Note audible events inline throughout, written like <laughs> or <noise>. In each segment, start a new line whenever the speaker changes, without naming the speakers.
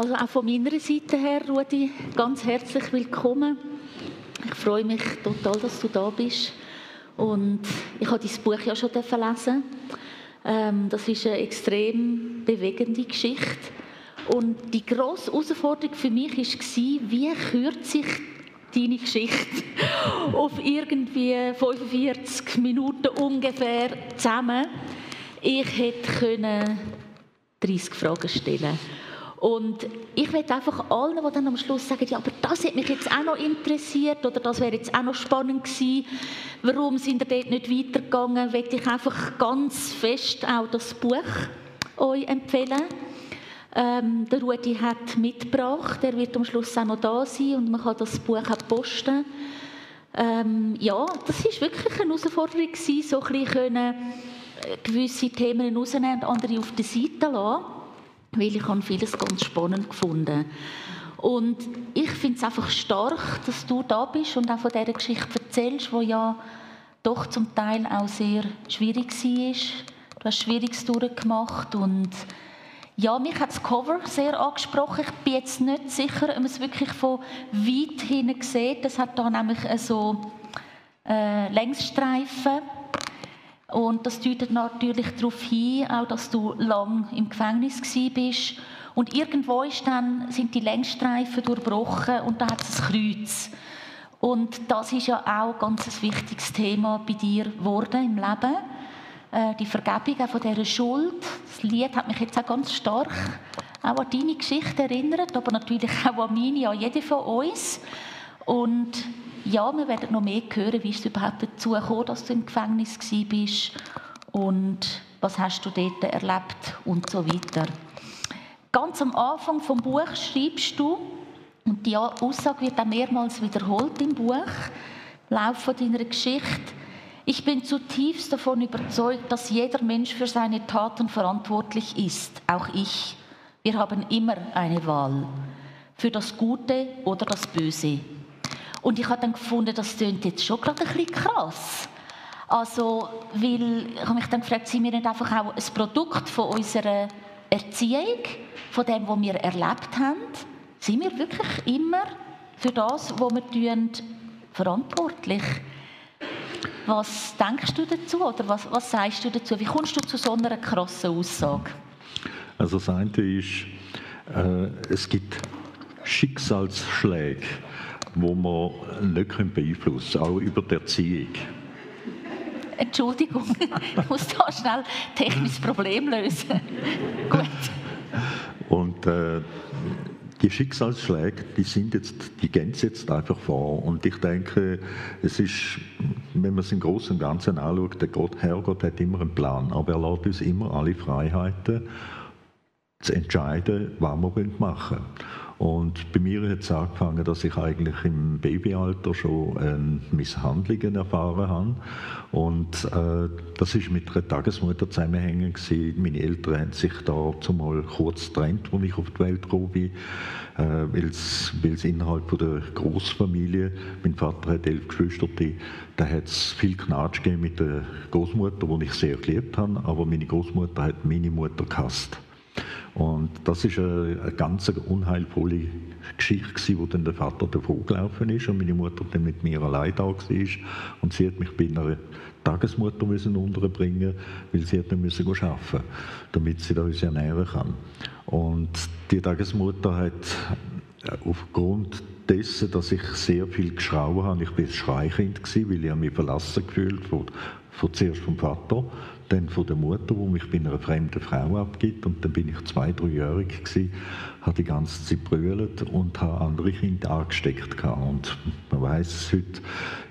also auch von meiner Seite her, Rudi, ganz herzlich willkommen. Ich freue mich total, dass du da bist. Und ich habe dein Buch ja schon lesen. Ähm, das ist eine extrem bewegende Geschichte. Und die grosse Herausforderung für mich war, wie kürze ich deine Geschichte <laughs> auf irgendwie 45 Minuten ungefähr zusammen. Ich hätte können 30 Fragen stellen und ich möchte einfach allen, die dann am Schluss sagen, ja, aber das hat mich jetzt auch noch interessiert oder das wäre jetzt auch noch spannend gewesen, warum sind ihr dort nicht weitergegangen, möchte ich einfach ganz fest auch das Buch euch empfehlen. Ähm, der Rudi hat mitgebracht, er wird am Schluss auch noch da sein und man kann das Buch auch posten. Ähm, ja, das ist wirklich eine Herausforderung gewesen, so ein bisschen äh, gewisse Themen rausnehmen und andere auf die Seite lassen weil ich habe vieles ganz spannend gefunden. Und ich finde es einfach stark, dass du da bist und auch von dieser Geschichte erzählst, die ja doch zum Teil auch sehr schwierig war. Du hast Schwieriges durchgemacht und ja, mich hat das Cover sehr angesprochen. Ich bin jetzt nicht sicher, ob man es wirklich von weit hinten sieht. Das hat da nämlich so äh, Längsstreifen und das deutet natürlich darauf hin, auch dass du lang im Gefängnis bist. Und irgendwo ist dann, sind die Längsstreifen durchbrochen und da hat es ein Kreuz. Und das ist ja auch ganz ein wichtiges Thema bei dir geworden im Leben. Äh, die Vergebung auch von dieser Schuld. Das Lied hat mich jetzt auch ganz stark auch an deine Geschichte erinnert, aber natürlich auch an meine, an jede von uns. Und ja, wir werden noch mehr hören, wie es überhaupt dazu kam, dass du im Gefängnis bist und was hast du dort erlebt und so weiter. Ganz am Anfang vom Buch schreibst du, und die Aussage wird auch mehrmals wiederholt im Buch, im Laufe deiner Geschichte, ich bin zutiefst davon überzeugt, dass jeder Mensch für seine Taten verantwortlich ist, auch ich. Wir haben immer eine Wahl für das Gute oder das Böse. Und ich habe dann gefunden, das klingt jetzt schon gerade ein bisschen krass. Also, weil ich habe mich dann gefragt, sind wir nicht einfach auch ein Produkt von unserer Erziehung, von dem, was wir erlebt haben? Sind wir wirklich immer für das, was wir tun, verantwortlich? Was denkst du dazu oder was, was sagst du dazu? Wie kommst du zu so einer krassen Aussage?
Also das eine ist, äh, es gibt Schicksalsschläge wo man nicht beeinflussen können, auch über die Erziehung.
Entschuldigung, <laughs> ich muss da schnell ein technisches Problem lösen. <laughs> Gut.
Und äh, die Schicksalsschläge, die sind jetzt, die gehen jetzt einfach vor. Und ich denke, es ist, wenn man es im Großen und Ganzen anschaut, der Gott, Herrgott hat immer einen Plan, aber er lässt uns immer alle Freiheiten zu entscheiden, was wir machen wollen. Und bei mir hat es angefangen, dass ich eigentlich im Babyalter schon äh, Misshandlungen erfahren habe. Und äh, das ist mit einer Tagesmutter zusammenhängen gewesen. Meine Eltern haben sich da zumal kurz getrennt, als ich auf die Welt gekommen bin, äh, weil es innerhalb von der Großfamilie, mein Vater hat elf Geschwister, da hat es viel Knatsch gegeben mit der Großmutter, die ich sehr geliebt habe, aber meine Großmutter hat meine Mutter gehasst. Und das ist eine, ganz unheilvolle Geschichte, wo dann der Vater davon gelaufen ist und meine Mutter dann mit mir allein da war. Und sie hat mich bei einer Tagesmutter müssen unterbringen, weil sie hat müssen arbeiten, damit sie da uns ernähren kann. Und die Tagesmutter hat äh, aufgrund dessen, dass ich sehr viel geschrauen habe, ich war ein Schreikind weil ich mich verlassen gefühlt von, von zuerst vom Vater dann von der Mutter, die mich bei einer fremden Frau abgibt. Und dann bin ich zwei, dreijährig gewesen, habe die ganze Zeit brüllt und habe andere Kinder angesteckt. Gehabt. Und man weiß heute,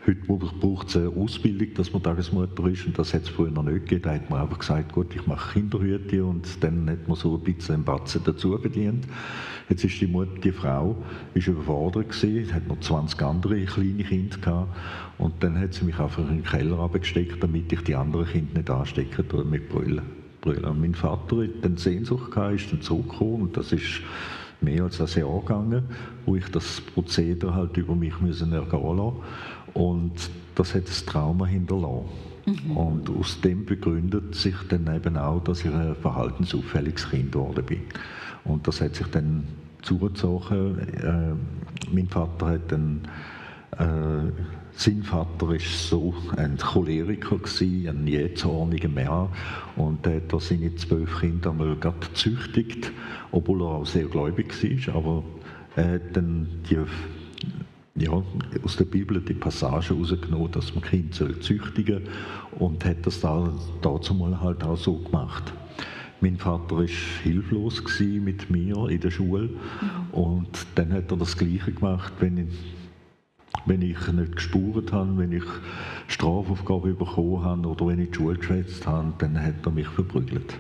heute braucht es eine Ausbildung, dass man Tagesmutter ist. Und das hat es früher noch nicht gegeben. Da hat man einfach gesagt, gut, ich mache Kinderhüte und dann hat man so ein bisschen einen Batzen dazu verdient. Jetzt ist die Mutter, die Frau, ist überfordert gewesen, hat noch 20 andere kleine Kinder gehabt. Und dann hat sie mich einfach in den Keller abgesteckt, damit ich die anderen Kinder nicht anstecke mit Brüllen. Brüllen. Mein Vater hat dann Sehnsucht gehabt, ist dann zurückgekommen und das ist mehr als ein Jahr gegangen, wo ich das Prozedere halt über mich müssen ergehen lassen. Und das hat das Trauma hinterlassen. Mhm. Und aus dem begründet sich dann eben auch, dass ich ein verhaltensauffälliges Kind geworden bin. Und das hat sich dann zugezogen. Äh, mein Vater hat einen äh, sein Vater war so ein Choleriker, gewesen, ein jähzorniger Mann. Und er hat seine zwölf Kinder einmal gerade gezüchtigt, obwohl er auch sehr gläubig war. Aber er hat dann die, ja, aus der Bibel die Passage herausgenommen, dass man Kind soll züchtigen und hat das da, dazu mal halt auch so gemacht. Mein Vater war hilflos mit mir in der Schule mhm. und dann hat er das Gleiche gemacht, wenn ich wenn ich nicht gespurt habe, wenn ich Strafaufgaben bekommen habe oder wenn ich die Schule geschwätzt habe, dann hat er mich verprügelt.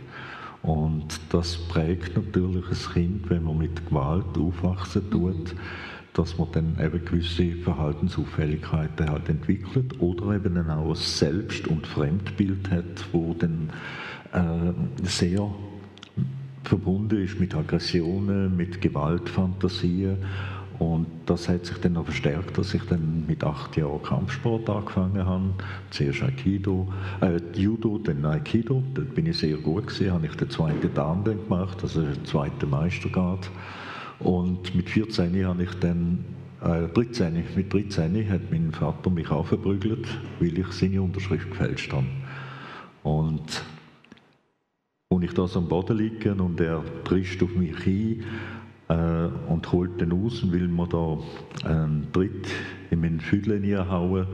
Und das prägt natürlich ein Kind, wenn man mit Gewalt aufwachsen tut, dass man dann eben gewisse Verhaltensauffälligkeiten halt entwickelt oder eben dann auch ein Selbst- und Fremdbild hat, wo dann sehr verbunden ist mit Aggressionen, mit Gewaltfantasien und das hat sich dann noch verstärkt, dass ich dann mit acht Jahren Kampfsport angefangen habe. Zuerst Aikido, äh, Judo, dann Aikido. Dort bin ich sehr gut gewesen, habe ich den zweiten Dan gemacht, also den zweiten Meistergrad. Und mit 14 habe ich dann, äh, 13, mit 13 hat mein Vater mich auch verprügelt, weil ich seine Unterschrift gefälscht habe. Und und ich da so am Boden liege und er trischt auf mich ein, äh, und holt den raus und will mir da einen Tritt in meinen Füdle hauen.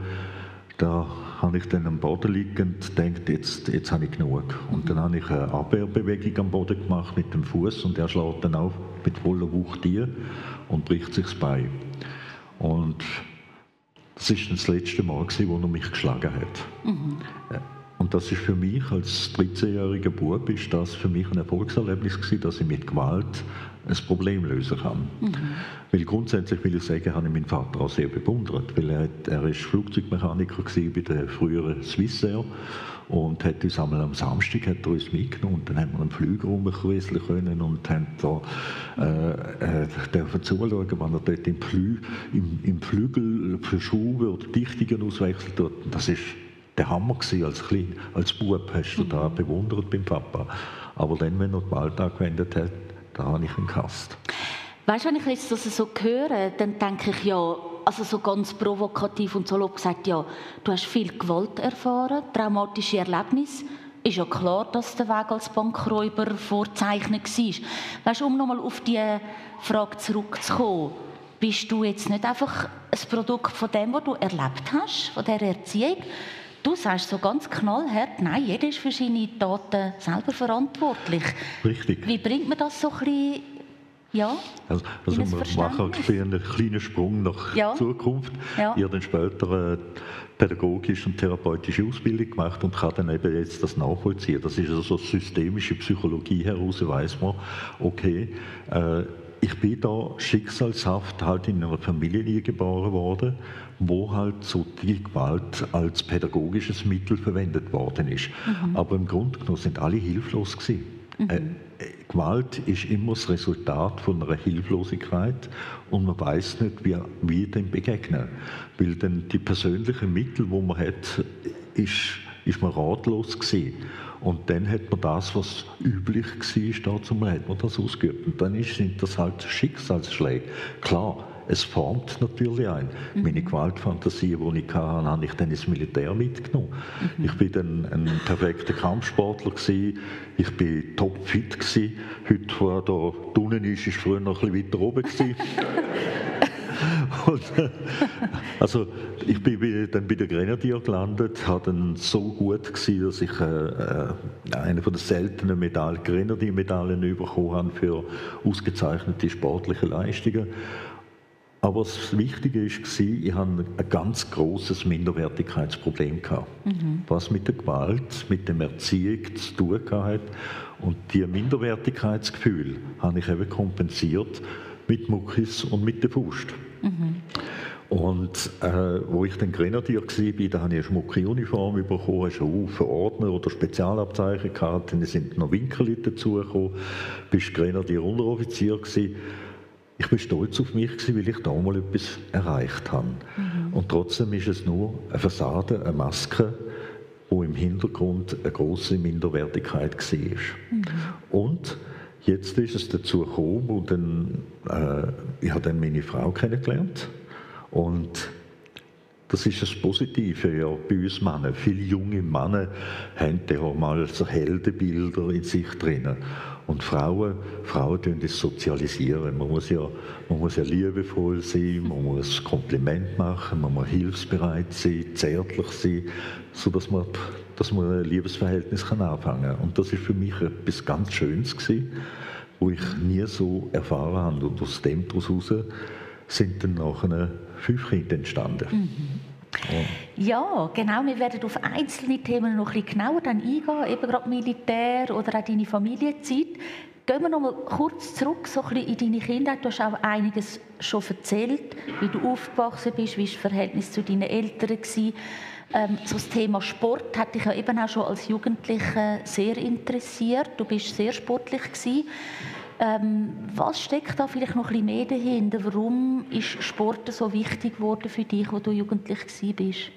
Da habe ich dann am Boden liegend gedacht, jetzt, jetzt habe ich genug. Und dann habe ich eine Abwehrbewegung am Boden gemacht mit dem Fuß und er schlägt dann auch mit voller Wucht hier und bricht sich das Bein. Und das ist das letzte Mal, wo er mich geschlagen hat. Mhm. Und das ist für mich als 13-jähriger Bub ist das für mich ein Erfolgserlebnis gewesen, dass ich mit Gewalt ein Problem lösen kann. Mhm. Weil grundsätzlich will ich sagen, habe ich meinen Vater auch sehr bewundert, weil er, er ist Flugzeugmechaniker bei der früheren Swissair und hat uns einmal am Samstag hat er uns mitgenommen und dann haben wir einen Flüger rumkräuseln können und haben da äh, äh, dürfen zuschauen, wenn er dort im, Flü im, im Flügel für Schuhe oder Dichtungen auswechselt. Das ist der Hammer gewesen als Klein, als Bub hast du da mhm. bewundert beim Papa. Aber dann, wenn er den Alltag gewendet hat, da habe ich einen Kast.
Weißt du, wenn ich jetzt das so höre, dann denke ich ja, also so ganz provokativ und so gesagt, ja, du hast viel Gewalt erfahren, traumatische Erlebnisse. Ist ja klar, dass der Weg als Bankräuber vorzeichnet war. Weißt du, um nochmal auf die Frage zurückzukommen, bist du jetzt nicht einfach ein Produkt von dem, was du erlebt hast, von der Erziehung? Du sagst so ganz knallhart, nein, jeder ist für seine Taten selber verantwortlich.
Richtig.
Wie bringt man das so ein bisschen ja,
also, also wir machen einen kleinen Sprung nach ja. Zukunft. Ja. Ich habe dann später eine pädagogische und therapeutische Ausbildung gemacht und kann dann eben jetzt das nachvollziehen. Das ist also systemische Psychologie heraus, weiß man, okay, äh, ich bin da schicksalshaft halt in einer Familie geboren worden, wo halt so die Gewalt als pädagogisches Mittel verwendet worden ist. Mhm. Aber im Grunde genommen sind alle hilflos gewesen. Mhm. Äh, Gewalt ist immer das Resultat von einer Hilflosigkeit und man weiß nicht, wie, wie dem begegnen. Weil dann die persönlichen Mittel, wo man hat, ist, ist man ratlos gewesen. Und dann hat man das, was üblich war, dazu hat man das ausgeübt. Und dann sind das halt Schicksalsschläge. Klar, es formt natürlich ein. Mhm. Meine Gewaltfantasie, die ich hatte, habe ich dann ins Militär mitgenommen. Mhm. Ich bin dann ein perfekter Kampfsportler gewesen. Ich bin topfit gewesen. Heute, wo er da unten ist, ist früher noch ein bisschen weiter oben gewesen. <laughs> Und, also ich bin dann bei der Grenadier gelandet, habe dann so gut gewesen, dass ich äh, äh eine von den seltenen Medaillen, Grenadier-Medaillen bekommen habe für ausgezeichnete sportliche Leistungen. Aber das Wichtige war, ich hatte ein ganz großes Minderwertigkeitsproblem. Mhm. Was mit der Gewalt, mit der Erziehung zu tun hatte. Und dieses Minderwertigkeitsgefühl habe ich eben kompensiert mit Muckis und mit der Faust. Mhm. Und äh, wo ich dann Grenadier war, da habe ich eine schmucke Uniform bekommen, einen Haufen Ordner oder Spezialabzeichen gehabt, dann sind noch Winkel dazugekommen, bist Grenadier Unteroffizier gewesen. Ich bin stolz auf mich, gewesen, weil ich da mal etwas erreicht habe. Mhm. Und trotzdem ist es nur eine Fassade, eine Maske, wo im Hintergrund eine große Minderwertigkeit war. Mhm. Und jetzt ist es dazu gekommen, und dann, äh, ich habe dann meine Frau kennengelernt und das ist das Positive ja, bei uns Männern. Viele junge Männer haben ja mal so Heldenbilder in sich drin. Und Frauen, Frauen tun das sozialisieren. Man muss, ja, man muss ja liebevoll sein, man muss Kompliment machen, man muss hilfsbereit sein, zärtlich sein, sodass man, dass man ein Liebesverhältnis kann anfangen kann. Und das ist für mich etwas ganz Schönes gewesen, wo ich nie so erfahren habe. Und aus dem daraus sind dann nachher fünf Kinder entstanden. Mhm.
Ja, genau. Wir werden auf einzelne Themen noch ein bisschen genauer dann eingehen, eben gerade Militär oder auch deine Familienzeit. Gehen wir noch mal kurz zurück so ein bisschen in deine Kindheit. Du hast auch einiges schon erzählt, wie du aufgewachsen bist, wie das Verhältnis zu deinen Eltern war. Ähm, so das Thema Sport hat dich ja eben auch schon als Jugendliche sehr interessiert. Du bist sehr sportlich gewesen. Ähm, was steckt da vielleicht noch ein bisschen mehr dahinter? Warum ist Sport so wichtig geworden für dich, als du jugendlich warst?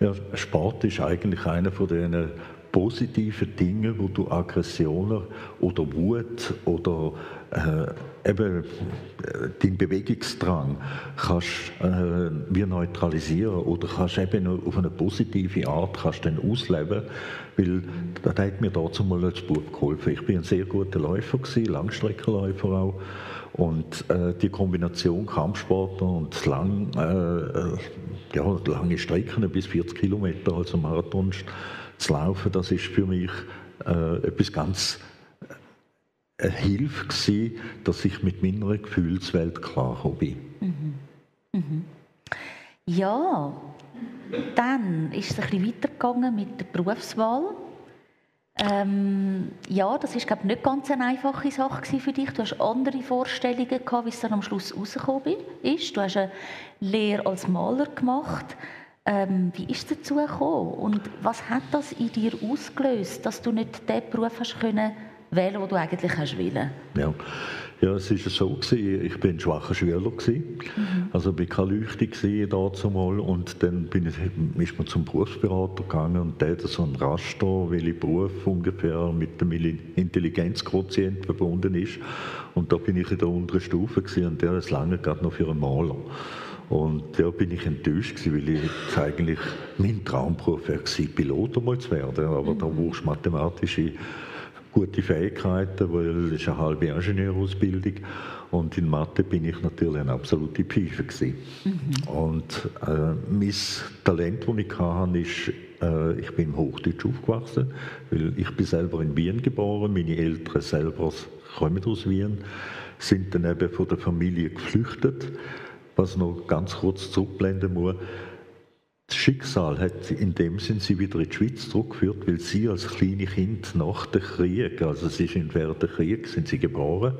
Ja, Sport ist eigentlich einer von den positiven Dingen, wo du Aggressionen oder Wut oder äh, eben äh, deinen Bewegungsdrang kannst äh, wie neutralisieren oder kannst eben auf eine positive Art kannst dann ausleben, weil das hat mir dazu mal als Bub geholfen. Ich bin ein sehr guter Läufer gewesen, Langstreckenläufer auch. Und äh, die Kombination Kampfsport und lang, äh, äh ja, lange Strecken bis 40 Kilometer, also Marathon zu laufen, das ist für mich äh, etwas ganz eine Hilfe gewesen, dass ich mit meiner Gefühlswelt klar bin. Mhm.
Mhm. Ja, dann ist es ein bisschen weitergegangen mit der Berufswahl. Ähm, ja, das ist glaube nicht ganz eine einfache Sache für dich. Du hast andere Vorstellungen gehabt, wie es dann am Schluss rausgekommen ist. Du hast eine Lehre als Maler gemacht. Ähm, wie ist es dazu gekommen und was hat das in dir ausgelöst, dass du nicht den Beruf hast können wählen, den du eigentlich hast wollen?
Ja. Ja, es war so, gewesen, ich war ein schwacher Schüler. Gewesen. Mhm. Also ich war keine Leuchte dazu mal. Und dann bin ich, ist man zum Berufsberater gegangen und der hat so ein Raster, welcher Beruf ungefähr mit dem Intelligenzquotient verbunden ist. Und da bin ich in der unteren Stufe gewesen, und der ist lange gerade noch für einen Maler. Und da bin ich enttäuscht gewesen, weil ich eigentlich mein Traumberuf wäre Pilot einmal zu werden. Aber mhm. da brauchst du mathematische gute Fähigkeiten, weil es ist eine halbe Ingenieurausbildung und in Mathe bin ich natürlich eine absolute Pfeife Mhm. Und äh, mein Talent, das ich hatte, ist, äh, ich bin im Hochdeutsch aufgewachsen, weil ich bin selber in Wien geboren, meine Eltern selber kommen aus Wien, sind dann eben von der Familie geflüchtet, was noch ganz kurz zurückblenden muss. Das Schicksal hat in dem Sinn sie wieder in die Schweiz zurückgeführt, weil sie als kleine Kind nach dem Krieg, also sie sind während des Krieges, sind sie geboren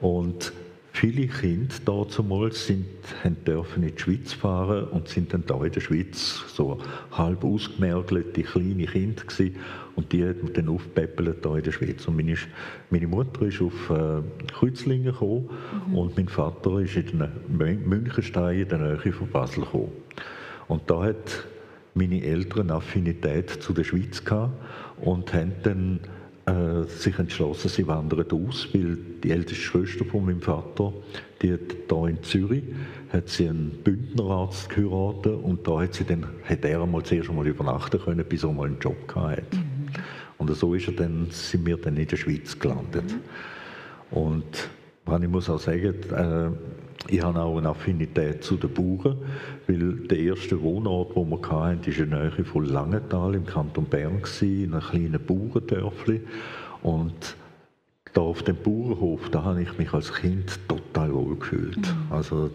und viele Kinder damals sind, haben dürfen in die Schweiz fahren und sind dann da in der Schweiz so halb ausgemergelte kleine Kinder gewesen. und die hat man dann aufgepäppelt da in der Schweiz. Und meine, meine Mutter ist auf äh, Kreuzlingen gekommen mhm. und mein Vater ist in den Münchenstein in der Nähe von Basel gekommen. Und da hat meine Eltern Affinität zu der Schweiz gehabt und haben dann äh, sich entschlossen, sie wandern aus, weil die älteste Schwester von meinem Vater, die hat da in Zürich, hat sie einen Bündnerarzt geheiratet und da hat, sie dann, hat er einmal zuerst einmal übernachten können, bis er mal einen Job hatte. Mhm. Und so ist er dann, sind wir dann in der Schweiz gelandet. Mhm. Und ich muss auch sagen, äh, ich habe auch eine Affinität zu den Bauern, weil der erste Wohnort, den wir hatten, war in der Nähe von Langenthal im Kanton Bern, in einem kleinen Bauerndörfli. Und da auf dem Bauernhof, da habe ich mich als Kind total wohl gefühlt. Mhm. Also,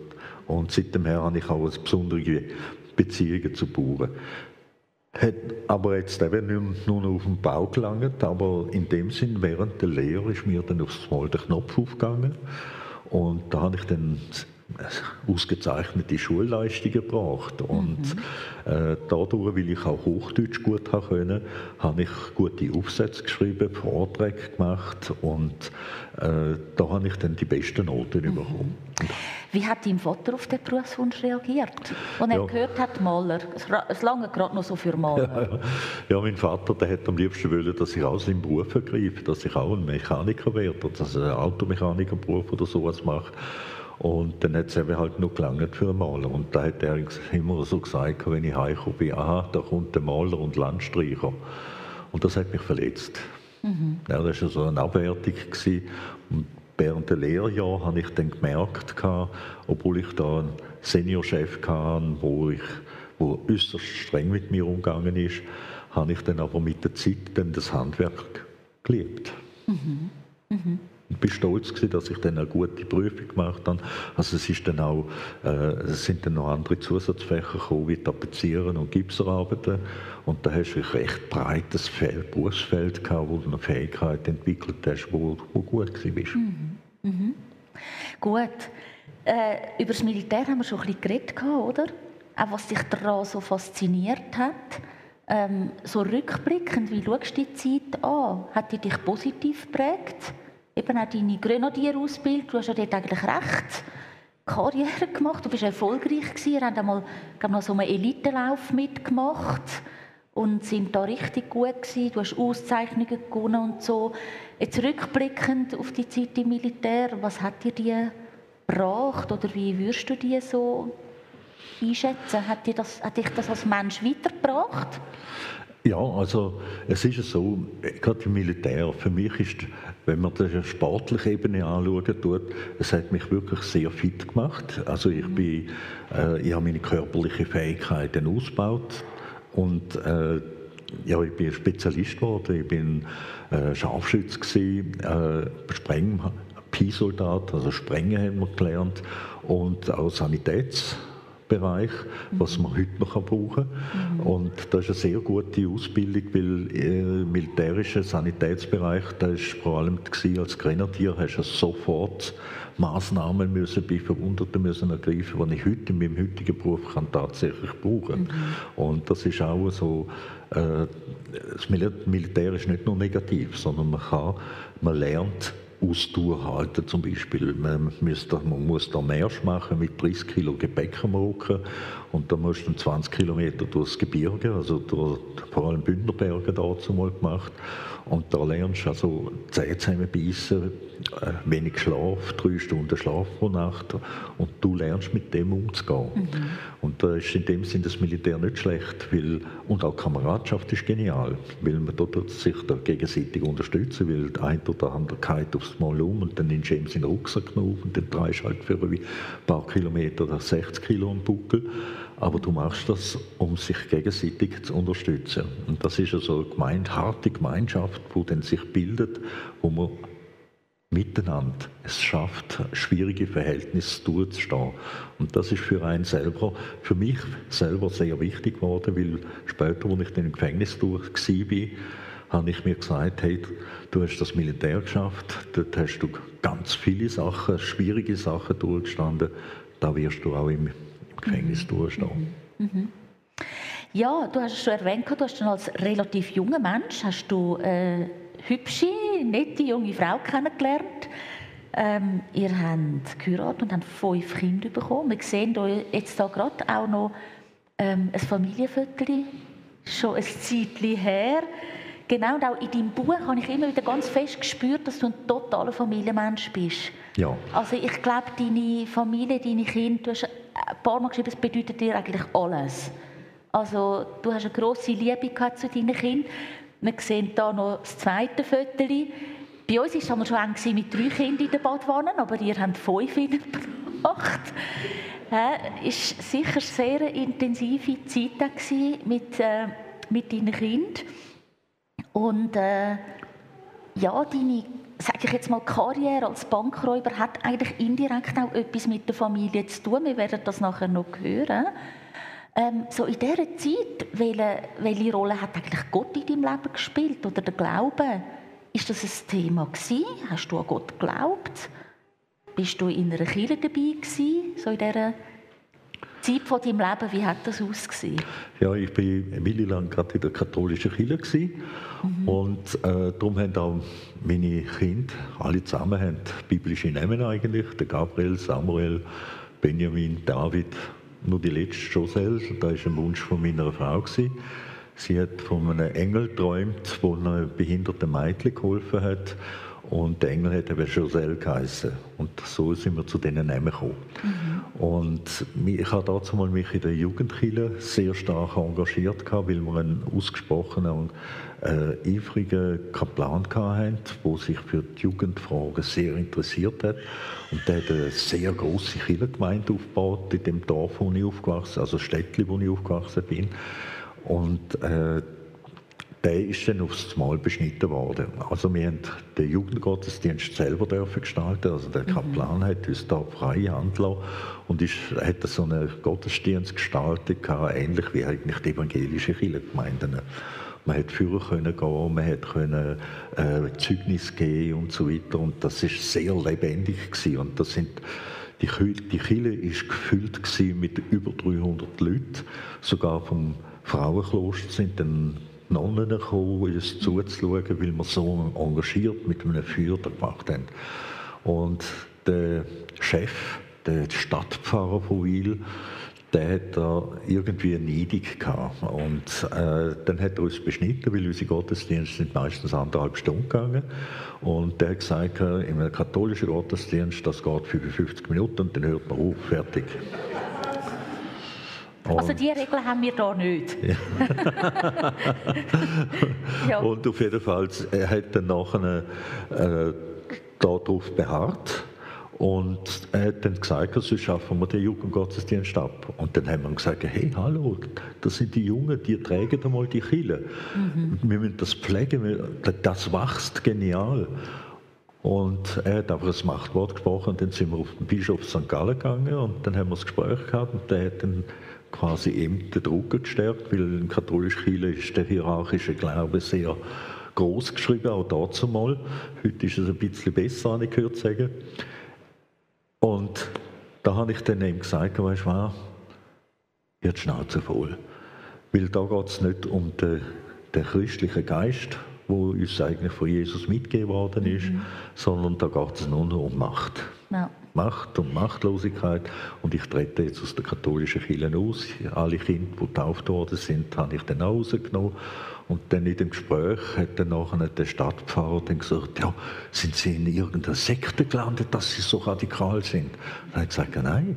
und seitdem her habe ich auch eine besondere Beziehung zu Bauern. Hat aber jetzt eben nicht nur auf den Bau gelangt, aber in dem Sinn, während der Lehre ist mir dann aufs Mal der Knopf aufgegangen und da habe ich dann ausgezeichnete Schulleistungen gebracht. Und mhm. äh, dadurch, weil ich auch Hochdeutsch gut können, habe ich gute Aufsätze geschrieben, Vorträge gemacht und äh, da habe ich dann die besten Noten mhm. bekommen.
Wie hat dein Vater auf den Berufswunsch reagiert? Als er ja. gehört hat, Maler, es lange gerade noch so für Maler.
Ja, <laughs> ja, mein Vater der hat am liebsten wollen, dass ich auch seinen Beruf ergreife, dass ich auch ein Mechaniker werde, dass ich einen Automechanikerberuf oder sowas mache. Und dann hat es eben halt noch gelangt für einen Maler. Und da hat er immer so gesagt, wenn ich heimgekommen bin, aha, da kommt der Maler und Landstreicher. Und das hat mich verletzt. Mhm. Ja, das war so eine Abwertung. Gewesen. Und während der Lehrjahr habe ich dann gemerkt, obwohl ich da einen Seniorchef hatte, wo, ich, wo äußerst streng mit mir umgegangen ist, habe ich dann aber mit der Zeit dann das Handwerk geliebt. Mhm. Mhm. Ich bin stolz gewesen, dass ich dann eine gute Prüfung gemacht habe. Also es, ist dann auch, äh, es sind dann noch andere Zusatzfächer gekommen, wie Tapezieren und Gipsarbeiten. Und da hast du ein recht breites Feld, Berufsfeld gehabt, wo du eine Fähigkeit entwickelt hast, wo, wo gut warst. Mhm.
Mhm. Gut. Äh, über das Militär haben wir schon ein bisschen geredet, oder? Auch was dich daran so fasziniert hat. Ähm, so rückblickend, wie schaust du die Zeit an? Hat die dich positiv geprägt? Eben auch deine Grenadierausbildung, du hast ja dort eigentlich recht Karriere gemacht, du bist erfolgreich gewesen, ihr habt einmal glaub, noch so einen Elitenlauf mitgemacht und sind da richtig gut gewesen, du hast Auszeichnungen gewonnen und so. Jetzt rückblickend auf die Zeit im Militär, was hat dir die gebracht oder wie würdest du die so einschätzen? Hat, dir das, hat dich das als Mensch weitergebracht?
Ja, also es ist so, gerade im Militär, für mich ist, wenn man das sportliche Ebene anschauen tut, es hat mich wirklich sehr fit gemacht. Also ich bin, äh, ich habe meine körperliche Fähigkeiten ausgebaut und äh, ja, ich bin Spezialist geworden, ich bin äh, Scharfschütze gewesen, äh, Spreng, Pi-Soldat, also Sprengen haben wir gelernt und auch Sanitäts Bereich, was man heute noch brauchen kann. Mhm. Und das ist eine sehr gute Ausbildung, weil im äh, militärischen Sanitätsbereich, da ist vor allem als Grenadier, hast du sofort Maßnahmen müssen bei Verwundeten müssen ergreifen, die ich heute in meinem heutigen Beruf kann tatsächlich brauchen. Mhm. Und das ist auch so, äh, das Militär ist nicht nur negativ, sondern man kann, man lernt Ausdauer halten zum Beispiel. Man, müsste, man muss da Marsch machen mit 30 Kilo Gepäck am Rücken und dann musst du 20 Kilometer durchs Gebirge, also durch, vor allem Bündnerberge dazu mal gemacht und da lernst du also Zähne zusammenbeissen, äh, wenig Schlaf, drei Stunden Schlaf pro Nacht und du lernst mit dem umzugehen. Mhm. Und da ist in dem Sinn das Militär nicht schlecht, weil, und auch Kameradschaft ist genial, weil man dort sich da gegenseitig unterstützen, weil der eine oder andere geht aufs Mal um und dann nimmst du ihm seinen Rucksack auf und dann drehst du halt für ein paar Kilometer 60 Kilo am Buckel aber du machst das, um sich gegenseitig zu unterstützen. Und das ist also eine gemeint, harte Gemeinschaft, die dann sich bildet, wo man miteinander es schafft, schwierige Verhältnisse durchzustehen. Und das ist für einen selber, für mich selber sehr wichtig geworden, weil später, als ich dann im Gefängnis durch war, habe ich mir gesagt, hey, du hast das Militär geschafft, dort hast du ganz viele Sachen, schwierige Sachen durchgestanden, da wirst du auch im Gefängnis durchstehen. Mhm.
Ja, du hast es schon erwähnt, du hast als relativ junger Mensch hast du eine hübsche, nette junge Frau kennengelernt. Ähm, ihr habt geheiratet und habt fünf Kinder bekommen. Wir sehen hier jetzt da gerade auch noch ähm, ein Familienfoto, schon ein Zeitchen her. Genau, und auch in deinem Buch habe ich immer wieder ganz fest gespürt, dass du ein totaler Familienmensch bist.
Ja.
Also ich glaube, deine Familie, deine Kinder, du hast ein paar Mal geschrieben, es bedeutet dir eigentlich alles. Also du hast eine grosse Liebe gehabt zu deinen Kindern. Wir sehen hier noch das zweite Foto. Bei uns war es schon eng mit drei Kindern in der Badwanne, aber ihr habt fünf gebracht. Es war sicher eine sehr intensive Zeit mit, äh, mit deinen Kindern. Und äh, ja, deine sage ich jetzt mal, Karriere als Bankräuber hat eigentlich indirekt auch etwas mit der Familie zu tun. Wir werden das nachher noch hören. Ähm, so in dieser Zeit, welche, welche Rolle hat eigentlich Gott in deinem Leben gespielt oder der Glaube? Ist das ein Thema gewesen? Hast du an Gott geglaubt? bist du in einer Kirche dabei gewesen, so in dieser Zeit von deinem Leben, wie hat das ausgesehen?
Ja, ich bin eine lang gerade in der katholischen Kirche gewesen. Mhm. und äh, darum haben auch meine Kinder, alle zusammen, haben biblische Namen eigentlich, der Gabriel, Samuel, Benjamin, David, nur die letzte Josel, das war ein Wunsch von meiner Frau. Gewesen. Sie hat von einem Engel geträumt, der einem behinderten Mädchen geholfen hat. Und der Engel hat eben Joselle geheißen. Und so sind wir zu Namen gekommen. Mhm. Und ich habe dazu mal mich in der Jugendkille sehr stark engagiert, weil wir einen ausgesprochenen und äh, eifrigen Kaplan hatten, der sich für die Jugendfragen sehr interessiert hat. Und der hat eine sehr große Kirchengemeinde aufgebaut in dem Dorf, wo ich aufgewachsen bin, also Städtli, wo ich aufgewachsen bin. Und äh, der ist dann aufs Mal beschnitten worden. Also wir haben den Jugendgottesdienst selber dürfen gestalten. Also der. Kaplan mhm. hat uns da freie Hand gelassen und ist, hat so einen Gottesdienst gestaltet, ähnlich wie eigentlich die evangelische Kirchengemeinden. Man hat führen können gehen, man hat können äh, Zeugnis geben und so weiter. Und das ist sehr lebendig gewesen. Und das sind die, die Kirche ist gefüllt mit über 300 Leuten. Sogar vom Frauenkloster sind dann Nonnen gekommen, uns zuzuschauen, weil wir so engagiert mit einem Feuer gemacht haben. Und der Chef, der Stadtpfarrer von Wil, der hat da irgendwie eine Neidig gehabt. Und äh, dann hat er uns beschnitten, weil unsere Gottesdienste sind meistens anderthalb Stunden gegangen. Und der hat gesagt, in einem katholischen Gottesdienst, das geht 55 Minuten und dann hört man auf, fertig.
Und also die Regeln haben wir da nicht. Ja. <laughs>
ja. Und auf jeden Fall, er hat dann nachher äh, darauf beharrt und er hat dann gesagt, so schaffen wir den Jugendgottesdienst ab. Und dann haben wir gesagt, hey, hallo, das sind die Jungen, die tragen einmal die Kille. Mhm. Wir müssen das pflegen, das wächst genial. Und er hat einfach ein Machtwort gesprochen und dann sind wir auf den Bischof St. Gallen gegangen und dann haben wir das Gespräch gehabt und der hat dann quasi eben den Druck gestärkt, weil in katholisch Kirche ist der hierarchische Glaube sehr groß geschrieben, auch dazu mal. Heute ist es ein bisschen besser, habe ich gehört sagen. Und da habe ich dann eben gesagt, weißt du was, die Schnauze voll. Weil da geht es nicht um den, den christlichen Geist, wo uns eigentlich von Jesus mitgegeben worden ist, mhm. sondern da geht es nur noch um Macht. Ja. Macht und Machtlosigkeit. Und ich trete jetzt aus der katholischen Kirche aus. Alle Kinder, die getauft worden sind, habe ich dann auch rausgenommen. Und dann in dem Gespräch hat dann nachher der Stadtpfarrer dann gesagt, ja, sind Sie in irgendeiner Sekte gelandet, dass Sie so radikal sind? Und dann ich gesagt, nein,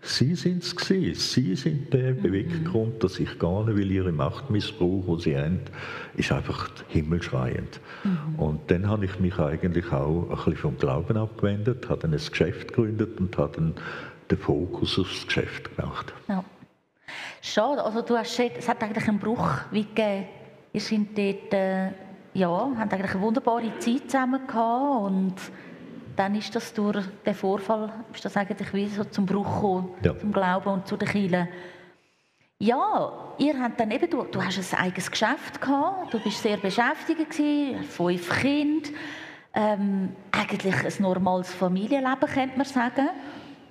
Sie sind es gewesen. Sie sind der. Beweggrund, dass ich gar nicht will. Ihre Machtmissbrauch, den Sie haben, ist einfach himmelschreiend. Mhm. Und dann habe ich mich eigentlich auch ein bisschen vom Glauben abgewendet, habe dann ein Geschäft gegründet und habe dann den Fokus aufs Geschäft gemacht.
Ja. Schade, also du hast gesagt, es hat eigentlich einen Bruch wie gegeben. Ihr sind dort, äh, ja, habt eigentlich eine wunderbare Zeit zusammen gehabt und dann ist das durch den Vorfall, ist das eigentlich wie so zum Bruch gekommen, ja. zum Glauben und zu den Kirchen. Ja, ihr habt dann eben, du, du hast ein eigenes Geschäft gehabt, du bist sehr beschäftigt gewesen, fünf Kinder, ähm, eigentlich ein normales Familienleben, könnte man sagen.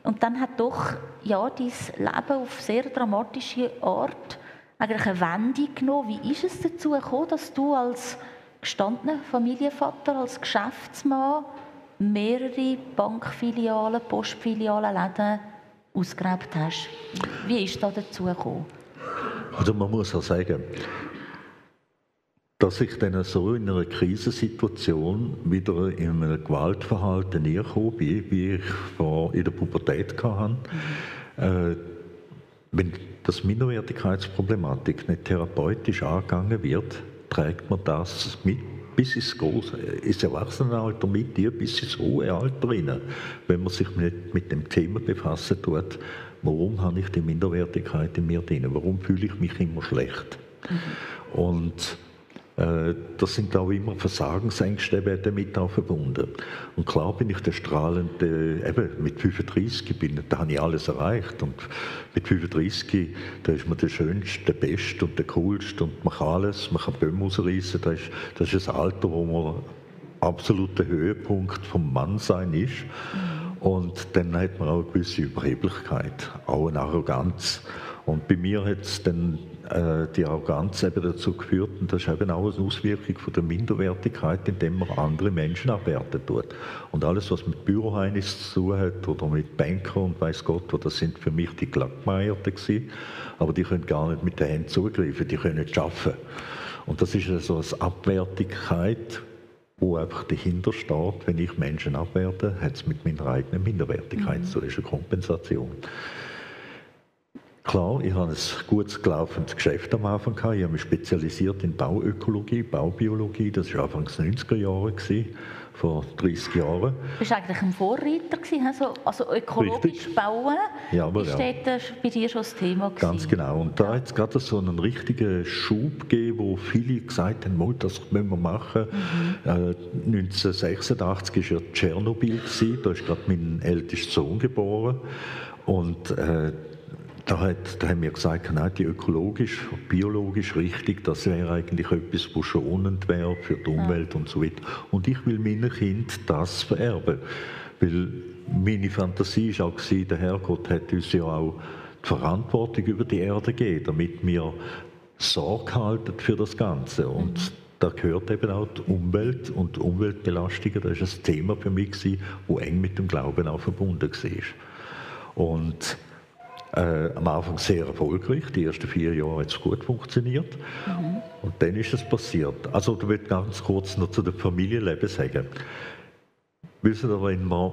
Und dann hat doch, ja, dein Leben auf sehr dramatische Art eigentlich eine Wendung genommen. Wie ist es dazu gekommen, dass du als gestandener Familienvater, als Geschäftsmann mehrere Bankfilialen, Postfilialen, Läden ausgegrabt hast. Wie ist das dazu gekommen?
Also man muss auch sagen, dass ich dann so in einer Krisensituation wieder in einem Gewaltverhalten gekommen bin, wie ich vor in der Pubertät hatte. Äh, wenn das Minderwertigkeitsproblematik nicht therapeutisch angegangen wird, trägt man das mit bis ins, große, ins Erwachsenenalter mit dir, bis ins hohe Alter rein, wenn man sich nicht mit dem Thema befassen tut, warum habe ich die Minderwertigkeit in mir drin, warum fühle ich mich immer schlecht. Mhm. Und äh, das sind auch immer Versagensängste damit auch verbunden. Und klar bin ich der strahlende, eben mit 35 bin, da habe ich alles erreicht. Und mit 35, da ist man der Schönste, der Beste und der Coolste und man kann alles, man kann Bäume rausreißen. Das ist, das ist ein Alter, wo man absoluter Höhepunkt vom Mannsein ist. Und dann hat man auch eine gewisse Überheblichkeit, auch eine Arroganz. Und bei mir hat es dann äh, die Arroganz eben dazu geführt, und das ist eben auch eine Auswirkung von der Minderwertigkeit, indem man andere Menschen abwerten tut. Und alles, was mit Büroheinis zu tun hat oder mit Banker und weiß Gott, das sind für mich die Glattmeierten gewesen, aber die können gar nicht mit den Händen zugreifen, die können nicht arbeiten. Und das ist also eine Abwertigkeit, wo einfach dahinter steht, wenn ich Menschen abwerte, hat es mit meiner eigenen Minderwertigkeit mhm. zu, das ist eine Kompensation. Klar, ich habe ein gut gelaufenes Geschäft am Anfang gehabt. Ich habe mich spezialisiert in Bauökologie, Baubiologie. Das war Anfang der 90er Jahre, gewesen, vor 30 Jahren.
Du warst eigentlich ein Vorreiter, gewesen, also, also ökologisch Richtig. bauen.
Ja, aber
ist
ja.
dort bei dir schon das Thema
gewesen. Ganz genau. Und da hat es gerade so einen richtigen Schub gegeben, wo viele gesagt haben, das müssen wir machen. Mhm. Äh, 1986 war ja Tschernobyl, da ist gerade mein ältester Sohn geboren. Und äh, da, hat, da haben wir gesagt, nein, die ökologisch, biologisch richtig, das wäre eigentlich etwas, was schonend wäre für die Umwelt ja. und so weiter. Und ich will meinen Kind das vererben. Weil meine Fantasie war auch, der Herrgott hat uns ja auch die Verantwortung über die Erde gegeben, damit wir Sorge halten für das Ganze. Und mhm. da gehört eben auch die Umwelt und die Umweltbelastungen. Das war ein Thema für mich, das eng mit dem Glauben auch verbunden war. Und äh, am Anfang sehr erfolgreich. Die ersten vier Jahre hat es gut funktioniert. Mhm. Und dann ist es passiert. Also, ich will ganz kurz noch zu dem Familienleben sagen. Wissen Sie, wenn man,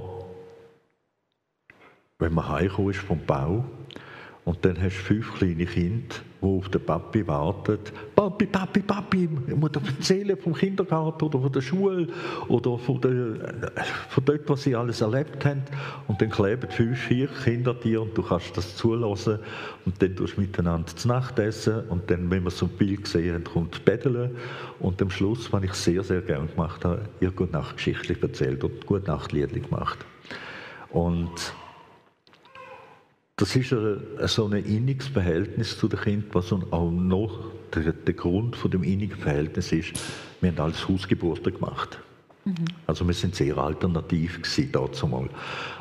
wenn man heimgekommen ist vom Bau, und dann hast du fünf kleine Kinder, die auf den Papi warten. Papi, Papi, Papi, ich muss dir erzählen vom Kindergarten oder von der Schule oder von, der, von dort, was sie alles erlebt haben. Und dann kleben fünf, vier Kinder dir und du kannst das zulassen. Und dann tust du miteinander zu Nacht essen. Und dann, wenn wir so ein Bild gesehen haben, kommt Betteln. Und am Schluss, was ich sehr, sehr gerne gemacht habe, ihr Gute Nacht Geschichte erzählt und Gute Nacht gemacht. Und das ist so ein inniges Verhältnis zu den Kindern, was auch noch der, der Grund von dem innigen Verhältnis ist. Wir haben alles Hausgeburten gemacht. Mhm. Also wir sind sehr alternativ gewesen dazu mal.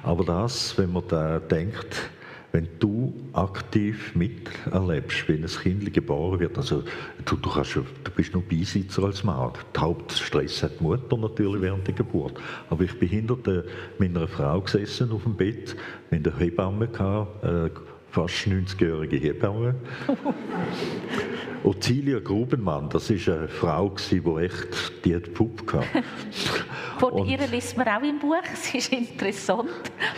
Aber das, wenn man da denkt, wenn du aktiv miterlebst, wenn ein Kind geboren wird, also du, du, kannst, du bist nur Beisitzer als Mann. Der Hauptstress hat die Mutter natürlich während der Geburt. Aber ich bin hinter der, meiner Frau gesessen auf dem Bett, mit der Hebamme gehabt, äh, fast 90-jährige Hebamme. Ottilia Grubenmann, das war eine Frau, die echt die Puppe hatte. <laughs>
Von ihr liest man auch im Buch. <laughs> Es ist interessant,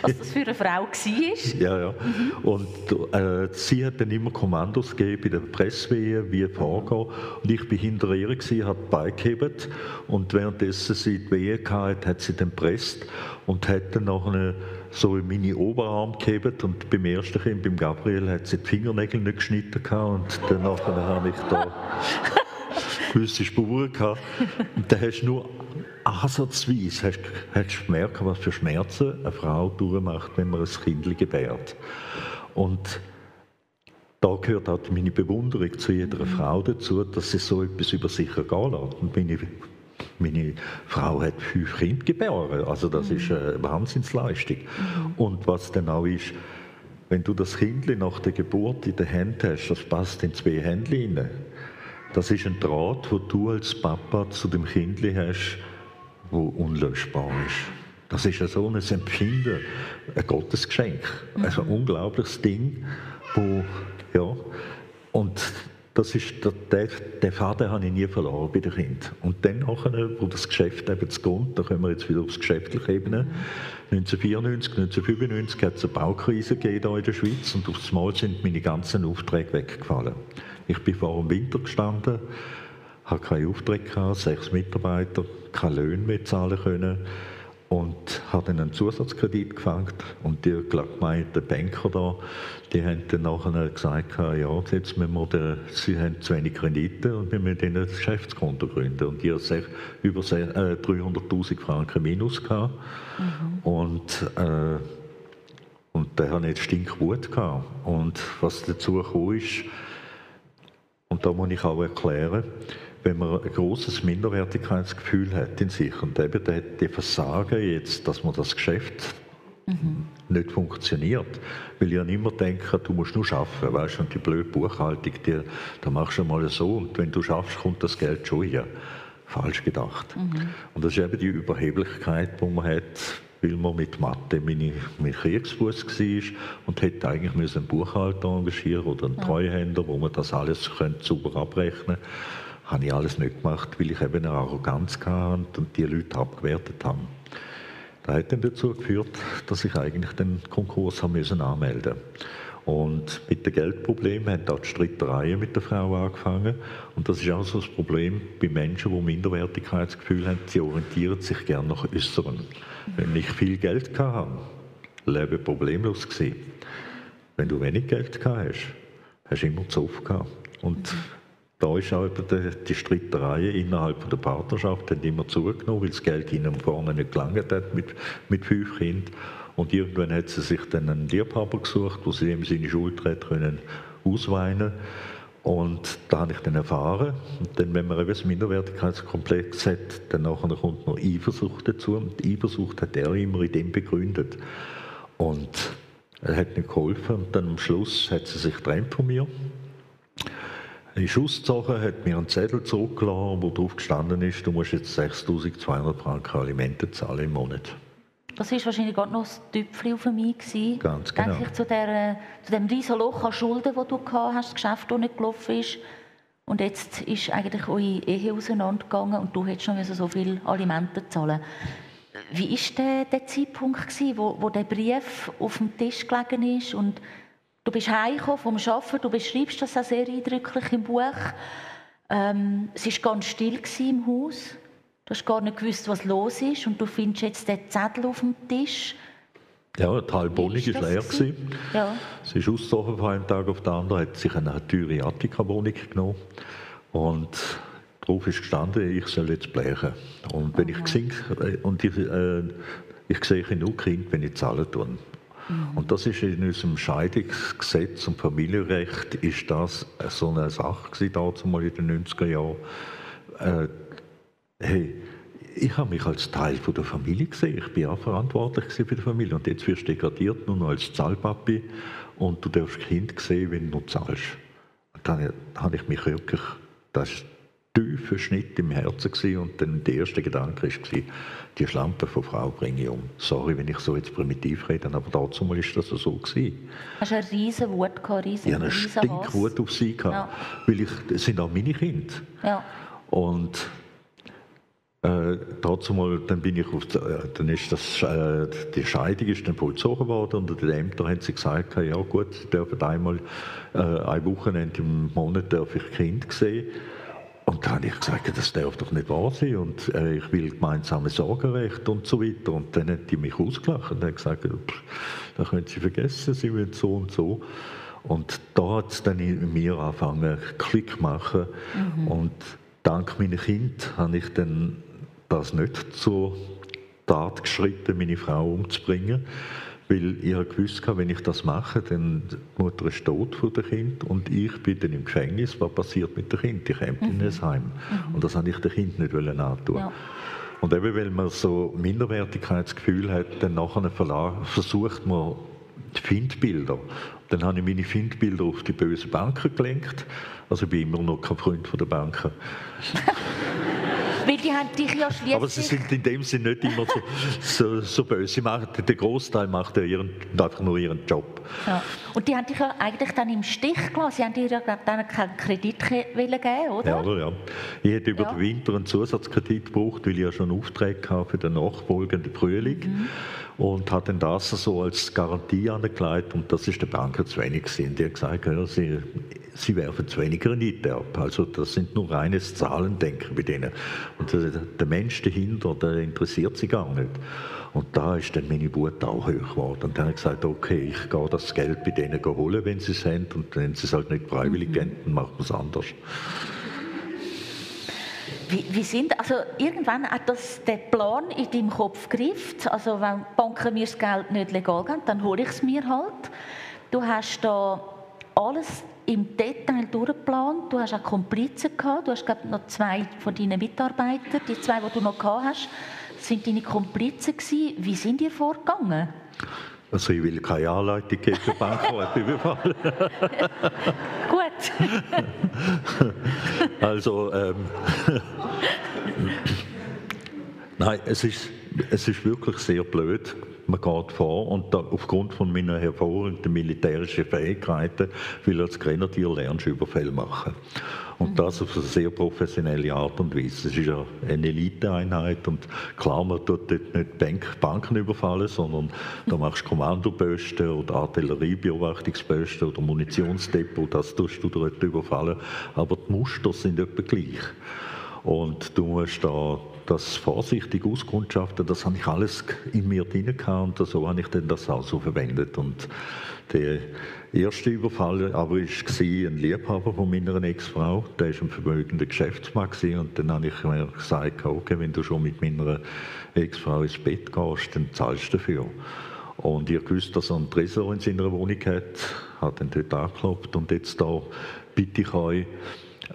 was das für eine Frau war.
Ja, ja. Mhm. Und äh, sie hat dann immer Kommandos gegeben bei der Presswehe, wie vorgehen. Und ich war hinter ihr, gewesen, hat beigehebt. Und währenddessen sie die Wehe hatte, hat sie dann presst und hat dann noch eine so in meine Oberarm gehebt und beim ersten Kind, beim Gabriel, hat sie die Fingernägel nicht geschnitten und danach habe ich da <laughs> gewisse Spuren gehabt. Und dann hast du nur ansatzweise hast, hast gemerkt, was für Schmerzen eine Frau durchmacht, wenn man ein Kind gebärt. Und da gehört auch meine Bewunderung zu jeder mhm. Frau dazu, dass sie so etwas über sich ergehen lässt. Und meine meine Frau hat fünf Kinder geboren, also das ist eine Wahnsinnsleistung. Und was dann auch ist, wenn du das Kind nach der Geburt in der Hand hast, das passt in zwei Hände rein. Das ist ein Draht, wo du als Papa zu dem Kind hast, wo unlösbar ist. Das ist ja so ein Empfinden, ein Gottesgeschenk, also ein unglaubliches Ding, wo ja und das ist, der, der Faden habe ich nie verloren bei den Kindern. Und dann, nachher, wo das Geschäft eben zu geht, da kommen wir jetzt wieder aufs geschäftliche Ebene, 1994, 1995 hat es eine Baukrise gegeben hier in der Schweiz und aufs Mal sind meine ganzen Aufträge weggefallen. Ich bin vor dem Winter gestanden, habe keine Aufträge gehabt, sechs Mitarbeiter, keine Löhne mehr zahlen können und dann einen Zusatzkredit gefangen und die gemeinte Banker da, die haben dann nachher gesagt, ja, jetzt müssen wir den, sie haben zu wenig Kredite und wir müssen ihnen ein Geschäftskonto gründen. Und die haben über 300'000 äh, Franken Minus gehabt. Mhm. und äh, und der hat jetzt Stinkwut gehabt. Und was dazu gekommen ist und da muss ich auch erklären, wenn man ein großes Minderwertigkeitsgefühl hat in sich und eben die Versagen jetzt, dass man das Geschäft mhm. nicht funktioniert. Weil ich immer denke, du musst nur arbeiten, weißt und die blöde Buchhaltung, die, da machst du mal so und wenn du schaffst, kommt das Geld schon hier. Falsch gedacht. Mhm. Und das ist eben die Überheblichkeit, die man hat, weil man mit Mathe meine, mein Kriegsfuß war und hätte eigentlich einen Buchhalter engagieren oder einen ja. Treuhänder, wo man das alles könnte sauber abrechnen könnte. Habe ich alles nicht gemacht, weil ich eben eine Arroganz hatte und die Leute abgewertet habe. Das hat dann dazu geführt, dass ich eigentlich den Konkurs haben müssen anmelden und mit dem Geldproblem haben auch die Streitereien mit der Frau angefangen. Und das ist auch so das Problem bei Menschen, die Minderwertigkeitsgefühl haben. Sie orientieren sich gerne nach Äußeren. Wenn ich viel Geld hatte, lebe problemlos gewesen. Wenn du wenig Geld gehabt hast, hast du immer zu oft gehabt. Und da ist auch die, die Streitereien innerhalb der Partnerschaft haben immer zugenommen, weil das Geld ihnen vorne nicht gelangt hat mit, mit fünf Kindern. Und irgendwann hat sie sich dann einen Liebhaber gesucht, wo sie ihm seine Schuld hat können ausweinen und da habe ich dann erfahren, dann, wenn man eben das Minderwertigkeitskomplex hat, dann nachher kommt noch Eifersucht dazu. Und Eifersucht hat er immer in dem begründet. Und er hat nicht geholfen. Und dann am Schluss hat sie sich getrennt von mir. Ist ausgezogen, hat mir einen Zettel zurückgelassen, wo drauf gestanden ist, du musst jetzt 6'200 Franken Alimente zahlen im Monat.
Das war wahrscheinlich gerade noch das Tüpfchen auf mich. Gewesen.
Ganz genau.
Denke ich zu, der, zu dem riesen Loch an Schulden, das du gehabt hast, das Geschäft, das nicht gelaufen ist. Und jetzt ist eigentlich eure Ehe auseinandergegangen und du hättest noch so viel Alimente zahlen Wie war der, der Zeitpunkt, gewesen, wo, wo der Brief auf dem Tisch gelegen ist und du bist heimgekommen vom Arbeiten, du beschreibst das auch sehr eindrücklich im Buch. Ähm, es war ganz still im Haus. Du hast gar nicht gewusst, was los ist und du findest jetzt den Zettel auf dem Tisch.
Ja, die halbe Wohnung war leer. Gewesen. Ja. Sie ist ausgezogen von einem Tag auf den anderen, hat sich eine teure Attika-Wohnung genommen und darauf ist gestanden, ich soll jetzt blechen. Und wenn Aha. ich gesehen, äh, und ich, äh, ich sehe genug Kind, wenn ich zahlen tue. Mhm. Und das ist in unserem Scheidungsgesetz und Familienrecht ist das so eine Sache gewesen, in den 90er Jahren. Äh, hey, ich habe mich als Teil von der Familie gesehen. Ich bin auch verantwortlich für die Familie. Und jetzt wirst du degradiert nur noch als Zahlpapi und du darfst Kind sehen, wenn du zahlst. Und dann habe ich mich wirklich, das war tiefer Schnitt im Herzen gewesen. und dann der erste Gedanke war, die Schlampe von Frau bringe ich um. Sorry, wenn ich so jetzt primitiv rede, aber dazu mal ist das so gewesen.
Hast du eine riesen Wut gehabt, riesen,
Ich hatte eine Stinkwut auf sie gehabt, ja. weil ich, das sind auch meine Kinder. Ja. Und äh, dazu mal, dann bin ich auf, äh, dann ist das, äh, die Scheidung ist dann vollzogen worden und die Ämter haben sie gesagt, ja gut, sie dürfen einmal äh, ein Wochenende im Monat darf ich Kind sehen. Und dann habe ich gesagt, das darf doch nicht wahr sein und äh, ich will gemeinsame Sorgerecht und so weiter. Und dann hat die mich ausgelacht und hat gesagt, da können Sie vergessen, Sie wollen so und so. Und da hat es dann in mir angefangen, Klick machen. Mhm. Und dank meiner Kind habe ich dann das nicht zur Tat geschritten, meine Frau umzubringen, weil ich gewusst habe, wenn ich das mache, dann die Mutter ist tot von dem Kind und ich bin dann im Gefängnis. Was passiert mit dem Kind? Ich komme mhm. in ein Heim. Mhm. Und das habe ich dem Kind nicht antun. Ja. Und eben, weil man so Minderwertigkeitsgefühl hat, dann nachher versucht man die Findbilder. Dann habe ich meine Findbilder auf die bösen Banken gelenkt. Also ich bin immer noch kein Freund der Banken. <laughs>
Weil die haben dich ja schließlich...
Aber sie sind in dem Sinne nicht immer so, so, so böse. Sie machen, der Großteil macht ja ihren, einfach nur ihren Job.
Ja. Und die haben dich ja eigentlich dann im Stich gelassen. Sie haben dir ja dann keinen Kredit geben oder?
Ja, oder? ja. Ich hätte über ja. den Winter einen Zusatzkredit gebraucht, weil ich ja schon Aufträge hatte für den nachfolgenden Frühling. Mhm. Und hat dann das so als Garantie angelegt und das ist der Banker zu wenig gewesen. Die hat gesagt, ja, sie sie werfen zu wenig Granit ab. Also das sind nur reines Zahlendenken bei denen. Und der Mensch dahinter, der interessiert sie gar nicht. Und da ist dann meine Wut auch hoch geworden. Und dann habe ich gesagt, okay, ich gehe das Geld bei denen holen, wenn sie es haben. Und wenn sie es halt nicht freiwillig mhm. geben, dann macht man es anders.
Wie, wie, sind, also irgendwann hat das der Plan in deinem Kopf gegriffen. Also wenn Banken mir das Geld nicht legal geben, dann hole ich es mir halt. Du hast da alles im Detail durchgeplant. Du hast auch Komplizen gehabt. Du hast, glaube noch zwei von deinen Mitarbeitern, die zwei, die du noch gehabt hast. sind deine Komplizen gewesen. Wie sind ihr vorgegangen?
Also ich will keine Anleitung geben für Bankräuberüberfall. <laughs>
Gut. <laughs>
also ähm, <laughs> nein, es ist, es ist wirklich sehr blöd. Man geht vor und da, aufgrund von meiner hervorragenden militärischen Fähigkeiten will als Grenadier lernst Überfälle machen. Und mhm. das auf eine sehr professionelle Art und Weise. Es ist ja eine Eliteeinheit und klar, man tut dort nicht Bank, Banken überfallen, sondern da <laughs> machst du Kommandoposten oder Artilleriebeobachtungsposten oder Munitionsdepot, das tust du dort überfallen. Aber die Muster sind etwa gleich. Und du musst da das vorsichtig auskundschaften, das habe ich alles in mir drin gehabt und so habe ich dann das auch so verwendet. Und der erste Überfall aber war ein Liebhaber von meiner Ex-Frau, der war ein vermögender Geschäftsmann und dann habe ich mir gesagt, okay, wenn du schon mit meiner Ex-Frau ins Bett gehst, dann zahlst du dafür. Und ich wusste, dass er einen Tresor in seiner Wohnung hat, hat dann dort angeklopft und jetzt da bitte ich euch,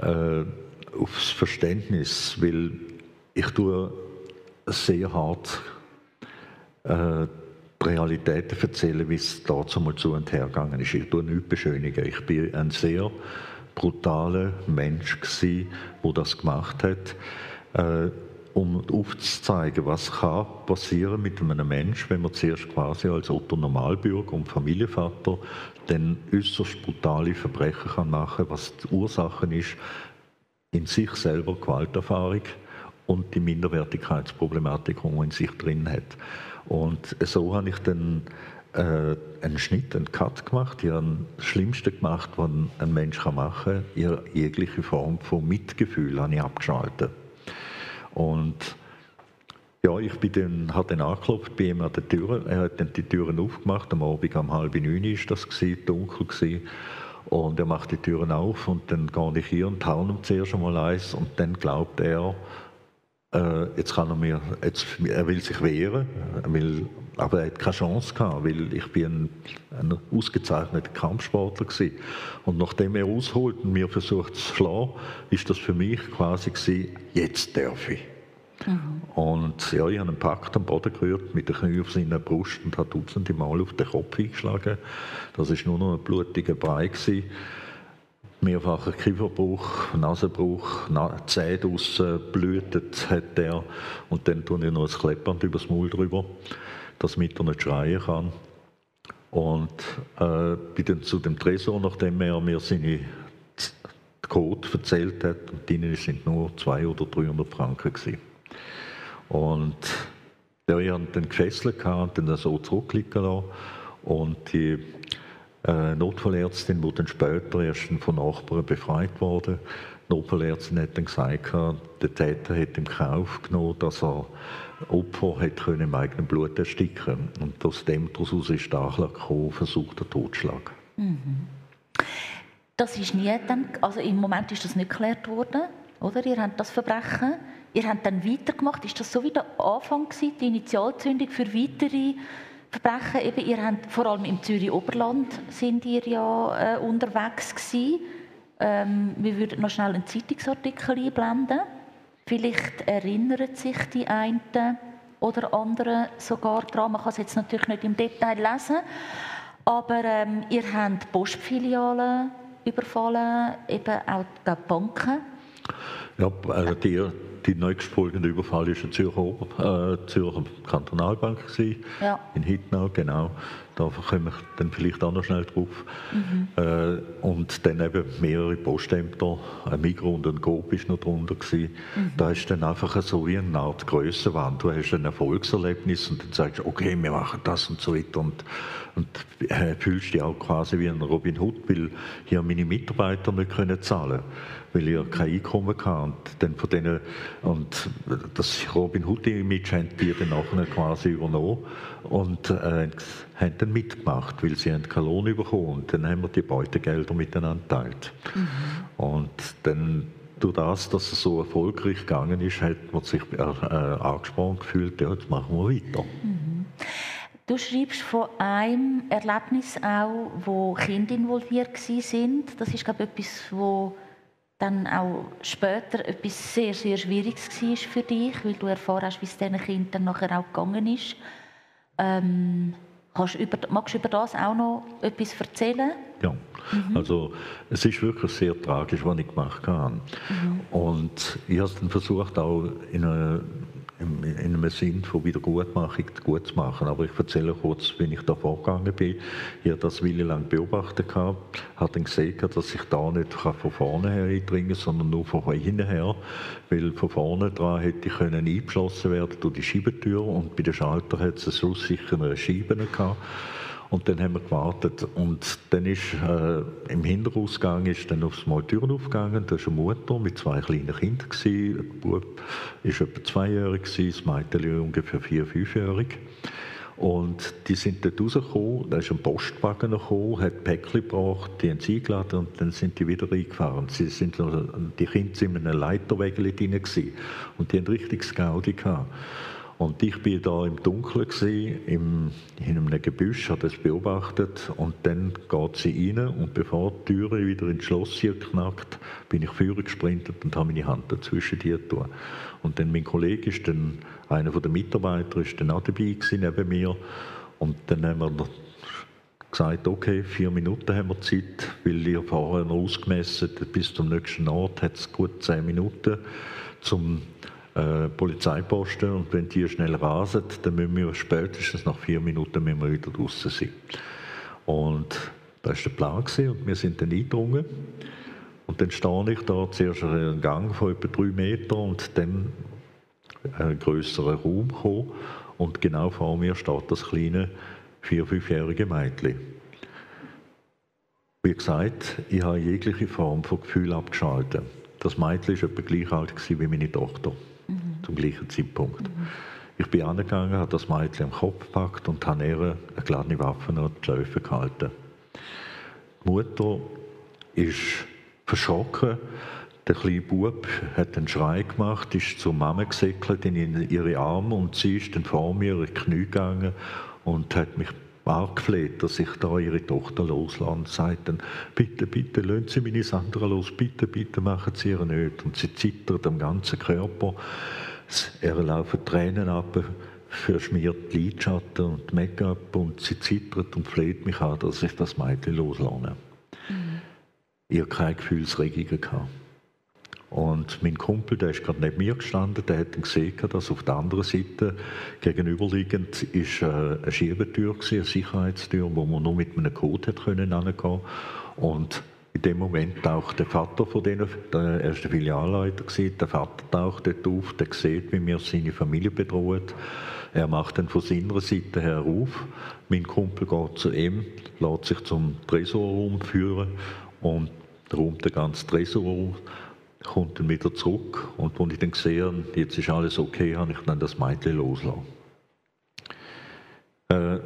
äh, aufs Verständnis, weil ich tue sehr hart äh, die Realitäten erzählen, wie es dazu mal zu und her gegangen ist. Ich tue nichts beschönigen. Ich bin ein sehr brutaler Mensch gewesen, der das gemacht hat, äh, um aufzuzeigen, was kann passieren mit einem Menschen, wenn man zuerst quasi als Otto Normalbürger und Familienvater dann äußerst brutale Verbrechen kann machen, was die Ursache ist, in sich selber Gewalterfahrung und die Minderwertigkeitsproblematik, die man in sich drin hat. Und so habe ich dann äh, einen Schnitt, einen Cut gemacht. Ich habe das Schlimmste gemacht, was ein Mensch machen kann. Jegliche Form von Mitgefühl habe ich abgeschaltet. Und ja, ich bin dann, habe dann angeklopft bei ihm an der Tür. Er hat dann die Türen aufgemacht. Am Abend um halb neun war das, gewesen, dunkel. Gewesen. Und er macht die Türen auf und dann gehe ich hier und haue ihm zuerst einmal eins und dann glaubt er, jetzt kann er mir, jetzt, er will sich wehren, will, aber er hat keine Chance gehabt, weil ich bin ein, ein ausgezeichneter Kampfsportler gewesen. Und nachdem er ausholt und mir versucht zu schlagen, ist das für mich quasi gewesen, jetzt darf ich. Mhm. Und ja, ich habe einen Pakt am Boden gerührt, mit den Knie auf seiner Brust und habe dutzende Mal auf den Kopf eingeschlagen. Das war nur noch ein blutiger Brei. Gewesen. Mehrfacher Kieferbruch, Nasenbruch, Zähne draussen, blutet hat er. Und dann tue ich noch ein Kleppband übers Maul drüber, damit er nicht schreien kann. Und äh, bin dann zu dem Tresor, nachdem er mir seine Code erzählt hat, und drinnen sind nur 200 oder 300 Franken gewesen. Und ich hatte dann gefesselt und dann so zurückliegen lassen. Und die Notfallärztin, die dann später erst von Nachbarn befreit wurde, Notfallärztin hat dann gesagt, der Täter hat im Kauf genommen, dass er Opfer können im eigenen Blut ersticken Und aus dem daraus ist der Anschlag gekommen, versuchter Totschlag. Mhm.
Das ist nie dann, also im Moment ist das nicht geklärt worden, oder? Ihr habt das Verbrechen Ihr habt dann weitergemacht. Ist das so wie der Anfang gewesen, die Initialzündung für weitere Verbrechen? Eben, ihr habt, vor allem im Zürich Oberland sind ihr ja äh, unterwegs gewesen. Ähm, wir würden noch schnell einen Zeitungsartikel einblenden. Vielleicht erinnern sich die einen oder anderen sogar daran. Man kann es jetzt natürlich nicht im Detail lesen. Aber ähm, ihr habt Postfilialen überfallen, eben auch die Banken.
Ja, also die die nächstfolgende Überfall war eine Zürcher, äh, Zürcher Kantonalbank gewesen, ja. in Hittnau, genau. Da komme ich dann vielleicht auch noch schnell drauf. Mhm. Äh, und dann eben mehrere Postämter, ein Migro und ein Coop ist noch drunter gewesen. Mhm. Da ist dann einfach so wie eine Art Grössenwand. Du hast ein Erfolgserlebnis und dann sagst du, okay, wir machen das und so weiter und, und äh, fühlst dich auch quasi wie ein Robin Hood, weil hier meine Mitarbeiter nicht können zahlen weil ich kein Einkommen hatte. Und, dann von denen, und das Robin Hood-Image haben die dann nachher quasi übernommen und äh, haben dann mitgemacht, weil sie haben keine Lohn bekommen. Und dann haben wir die Beutegelder miteinander geteilt. Mhm. Und dann durch das, dass es so erfolgreich gegangen ist, hat man sich äh, äh, angesprochen gefühlt, ja, jetzt machen wir weiter. Mhm.
Du schreibst von einem Erlebnis auch, wo Kinder involviert sind. Das ist, glaube ich, etwas, wo dann auch später etwas sehr, sehr Schwieriges war für dich, weil du erfahren hast, wie es diesen Kindern nachher auch gegangen ist. Ähm, über, magst du über das auch noch etwas erzählen?
Ja, mhm. also es ist wirklich sehr tragisch, was ich gemacht habe. Mhm. Und ich habe es dann versucht, auch in einer in einem Sinn von Wiedergutmachung gut zu machen. Aber ich erzähle kurz, wie ich da vorgegangen bin. Ich habe das Wille lang beobachtet, habe dann gesehen, dass ich da nicht von vorne her eindringen kann, sondern nur von hinten her. Weil von vorne dran hätte ich können eingeschlossen werden durch die Schiebetür und bei den Schalter hat es so sicher eine Scheibe gehabt. Und dann haben wir gewartet. Und dann ist äh, im Hinterausgang ist dann aufs Mal Türen aufgegangen. Da war eine Mutter mit zwei kleinen Kindern. Gewesen. Der Bub war etwa zweijährig, das Mädchen ungefähr vier-, fünfjährig. Und die sind dort rausgekommen, da ist ein Postwagen gekommen, hat Päckchen gebracht, die haben sie eingeladen und dann sind die wieder reingefahren. Sie sind, die Kinder sind in einem Leiterweg drin und die haben richtig Gaudi gehabt. Und ich bin da im Dunkeln gewesen, im, in einem Gebüsch, habe das beobachtet und dann geht sie rein und bevor die Türe wieder ins Schloss hier knackt, bin ich vorher gesprintet und habe meine Hand dazwischen die getan. Und dann mein Kollege ist dann, einer der Mitarbeiter ist dann auch dabei gewesen, neben mir und dann haben wir gesagt, okay, vier Minuten haben wir Zeit, weil ich vorher noch ausgemessen bis zum nächsten Ort hat es gut zehn Minuten zum äh, Polizeiposten und wenn die schnell rasen, dann müssen wir spätestens nach vier Minuten müssen wir wieder draußen sein. Und das war der Plan und wir sind dann eingedrungen. Und dann stehe ich da, zuerst einen Gang von etwa drei Metern und dann einen größeren Raum gekommen. Und genau vor mir steht das kleine vier-, fünfjährige Mädchen. Wie gesagt, ich habe jegliche Form von Gefühl abgeschaltet. Das Mädchen war etwa gleich alt wie meine Tochter zum gleichen Zeitpunkt. Ich bin angegangen, habe das Mädchen am Kopf gepackt und habe ihr eine geladene Waffe an die Schläfe gehalten. Die Mutter ist verschrocken. Der kleine Bub hat einen Schrei gemacht, ist zur Mama gesäckelt in ihre Arme und sie ist dann vor mir in die Knie gegangen und hat mich angefleht, dass ich da ihre Tochter loslasse und sagt dann, bitte, bitte, lassen Sie meine Sandra los, bitte, bitte, machen Sie ihr nicht. Und sie zittert am ganzen Körper. Er laufen Tränen ab, verschmiert Lidschatten und Make-up und sie zittert und fleht mich an, dass ich das Mädchen loslasse. Mhm. Ich hatte keine Gefühlsregungen. Gehabt. Und mein Kumpel, der ist gerade neben mir gestanden, der hat gesehen, dass auf der anderen Seite gegenüberliegend ist äh, eine Schiebetür, eine Sicherheitstür, wo man nur mit einem Code hat können Und in dem Moment taucht der Vater von denen, der erste Filialleiter gewesen, der Vater taucht dort auf, der sieht, wie mir seine Familie bedroht. Er macht dann von seiner Seite her auf. Mein Kumpel geht zu ihm, lässt sich zum Tresorraum führen und räumt den ganzen Tresor kommt dann wieder zurück. Und als ich dann gesehen jetzt ist alles okay, habe ich dann das Mädchen loslassen. Äh,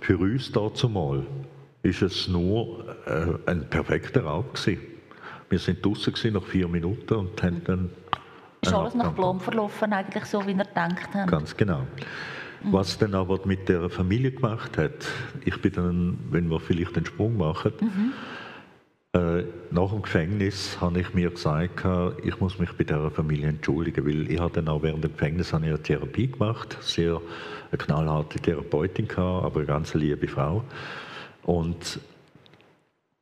für uns dazu mal ist es nur äh, ein perfekter Raub gewesen. Wir sind draußen nach vier Minuten und haben dann...
Ist alles nach Plan verlaufen, eigentlich so, wie wir gedacht haben?
Ganz genau. Was dann aber mit der Familie gemacht hat, ich bin dann, wenn wir vielleicht den Sprung machen, mhm. äh, nach dem Gefängnis habe ich mir gesagt, ich muss mich bei dieser Familie entschuldigen, weil ich habe dann auch während dem Gefängnis eine Therapie gemacht, sehr eine knallharte Therapeutin gehabt, aber eine ganz liebe Frau. Und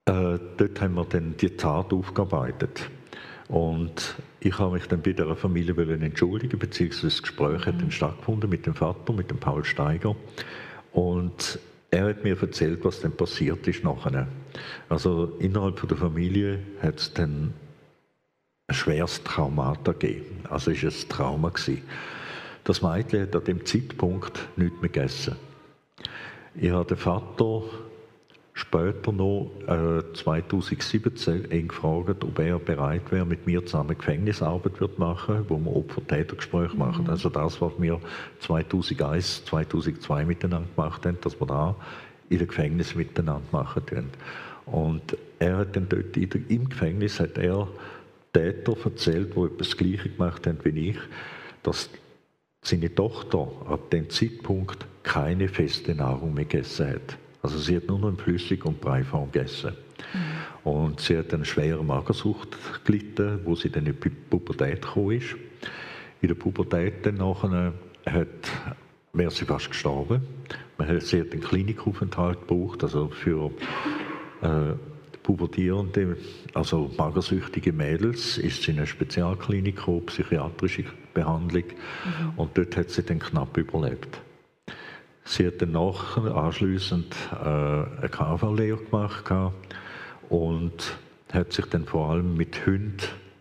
äh, dort haben wir dann die Tat aufgearbeitet. Und ich habe mich dann bei der Familie entschuldigen, beziehungsweise das Gespräch hat dann stattgefunden mit dem Vater, mit dem Paul Steiger. Und er hat mir erzählt, was dann passiert ist nachher. Also innerhalb der Familie hat es dann ein schweres Trauma gegeben. Also ist es ein Trauma gewesen. Das Mädchen hat an dem Zeitpunkt nichts mehr gegessen. Ich habe den Vater später noch äh, 2017 ihn gefragt, ob er bereit wäre, mit mir zusammen Gefängnisarbeit wird machen, wo wir Opfer-Täter-Gespräche mhm. machen. Also das, was wir 2001, 2002 miteinander gemacht haben, dass wir da in den Gefängnis miteinander machen können. Und er hat dann dort im Gefängnis hat er Täter erzählt, die etwas Gleiche gemacht haben wie ich, dass seine Tochter ab dem Zeitpunkt keine feste Nahrung mehr gegessen hat. Also sie hat nur noch in Flüssig- und Breiform gegessen. Mhm. Und sie hat eine schwere Magersucht gelitten, wo sie dann in die Pubertät gekommen ist. In der Pubertät dann nachher hat, wäre sie fast gestorben. Man hat, sie hat einen Klinikaufenthalt gebraucht, also für äh, pubertierende, also magersüchtige Mädels, ist sie in eine Spezialklinik gekommen, psychiatrische Behandlung. Mhm. Und dort hat sie dann knapp überlebt. Sie hat dann nachher anschliessend äh, eine KV-Lehre gemacht und hat sich dann vor allem mit Hunden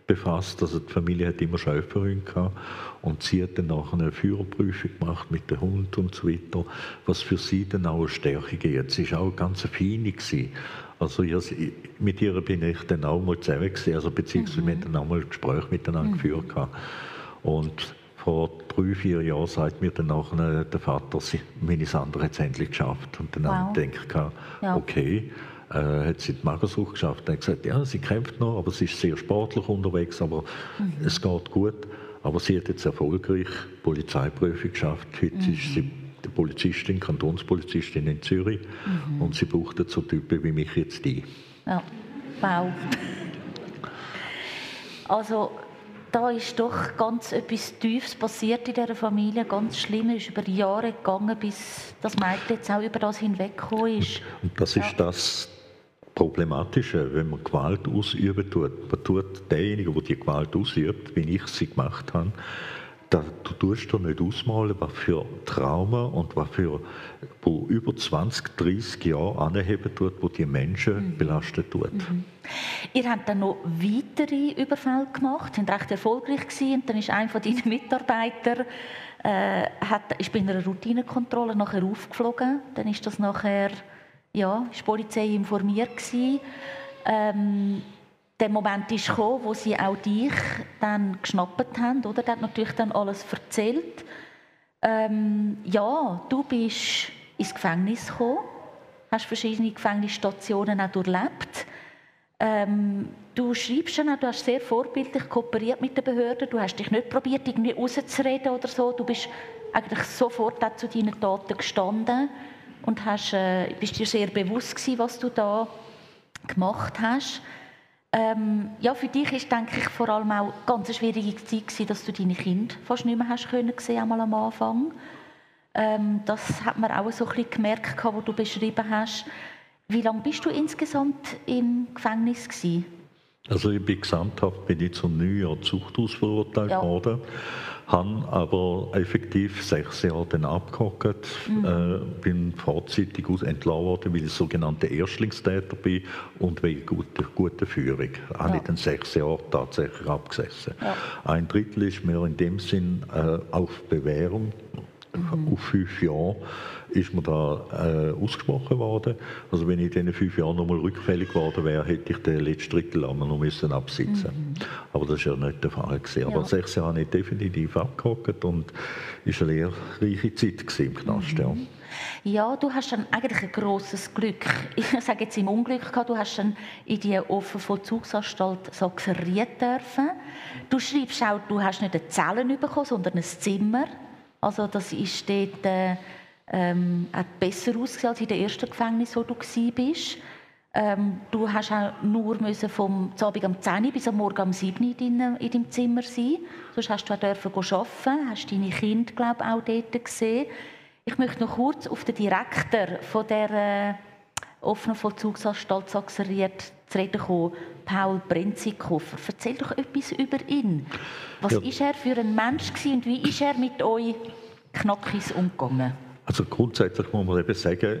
befasst. Also die Familie hat immer Schäferhunde gehabt und sie hat dann nachher eine Führerprüfung gemacht mit dem Hund und so weiter, was für sie dann auch eine Stärke gibt. Sie war auch ganz feine. Gewesen. Also ich, mit ihr bin ich dann auch mal zusammen gewesen, also beziehungsweise mhm. wir haben dann auch mal ein Gespräch miteinander mhm. geführt. Gehabt. Und vor drei, vier Jahren sagt mir dann nachher der Vater, meine Sandra hat es endlich geschafft. Und dann wow. habe ich gedacht, ja. okay, äh, hat sie die Magersucht geschafft. Dann hat gesagt, ja, sie kämpft noch, aber sie ist sehr sportlich unterwegs, aber mhm. es geht gut. Aber sie hat jetzt erfolgreich Polizeiprüfung geschafft. Heute mhm. ist sie die Polizistin, Kantonspolizistin in Zürich mhm. und sie braucht so Typen wie mich jetzt die.
Ja, wow. Also da ist doch ganz etwas Tiefes passiert in dieser Familie, ganz schlimm, ist über Jahre gegangen, bis das Mädchen jetzt auch über das hinweggekommen ist.
Und, das ist das Problematische, wenn man Gewalt ausüben tut. Man tut derjenige, der die Gewalt ausübt, wie ich sie gemacht habe, da, du tust dir nicht ausmalen, was für Trauma und was für, wo über 20, 30 Jahre anheben tut, wo die Menschen mhm. belastet tut. Mhm.
Ihr habt dann noch weitere Überfälle gemacht, sind recht erfolgreich gewesen, und dann ist einer von deinen Mitarbeitern äh, hat, ist bei einer Routinekontrolle nachher aufgeflogen, dann ist das nachher, ja, ist die Polizei informiert gewesen. Ähm, der Moment ist gekommen, wo sie auch dich dann geschnappt haben, oder? Der hat natürlich dann alles erzählt. Ähm, ja, du bist ins Gefängnis gekommen, hast verschiedene Gefängnisstationen auch durchlebt. Ähm, du schreibst auch, du hast sehr vorbildlich kooperiert mit den Behörden, du hast dich nicht probiert, irgendwie rauszureden oder so. Du bist eigentlich sofort auch zu deinen Taten gestanden und hast, äh, bist dir sehr bewusst gewesen, was du da gemacht hast. Ähm, ja, für dich ist, denke ich, vor allem auch ganz eine schwierige Zeit gewesen, dass du deine Kinder fast nicht mehr hast können sehen, einmal am Anfang. Ähm, das hat man auch so ein bisschen gemerkt, was du beschrieben hast. Wie lange bist du insgesamt im Gefängnis gewesen?
Also ich bin gesamthaft bin ich zum Neujahr Zuchthaus verurteilt ja. worden habe aber effektiv sechs Jahre dann abgehockt, mhm. äh, bin vorzeitig entlassen worden, weil ich sogenannte Erstlingstäter bin und wegen guter, guter Führung. Ja. habe ich dann sechs Jahre tatsächlich abgesessen. Ja. Ein Drittel ist mir in dem Sinn äh, auf Bewährung mhm. auf fünf Jahre ist mir da äh, ausgesprochen worden. Also wenn ich in diesen fünf Jahren nochmal rückfällig geworden wäre, hätte ich den letzten Drittel einmal noch müssen absitzen mhm. Aber das ist ja nicht der Fall gewesen. Aber ja. sechs Jahre habe ich definitiv abgehockt und es war eine lehrreiche Zeit im Knast. Mhm.
Ja. du hast dann eigentlich ein grosses Glück. Ich sage jetzt im Unglück gehabt, du hast dann in die offene Vollzugsanstalt geriert dürfen. Du schreibst auch, du hast nicht eine Zelle bekommen, sondern ein Zimmer. Also das ist dort, äh, ähm, besser ausgesehen als in dem ersten Gefängnis, wo du warst. Ähm, du hast auch nur müssen vom Abend um 10 Uhr bis am Morgen um 7 Uhr in, in deinem Zimmer sein. Sonst hast du auch dürfen arbeiten, hast deine Kinder, glaube auch dort gesehen. Ich möchte noch kurz auf den Direktor von der äh, offenen Vollzugsanstalt Sachsen-Ried zu reden kommen. Paul Brenzikofer. Erzähl doch etwas über ihn. Was ja. ist er für ein Mensch und wie ist er mit euch Knackis umgegangen?
Also grundsätzlich muss man eben sagen,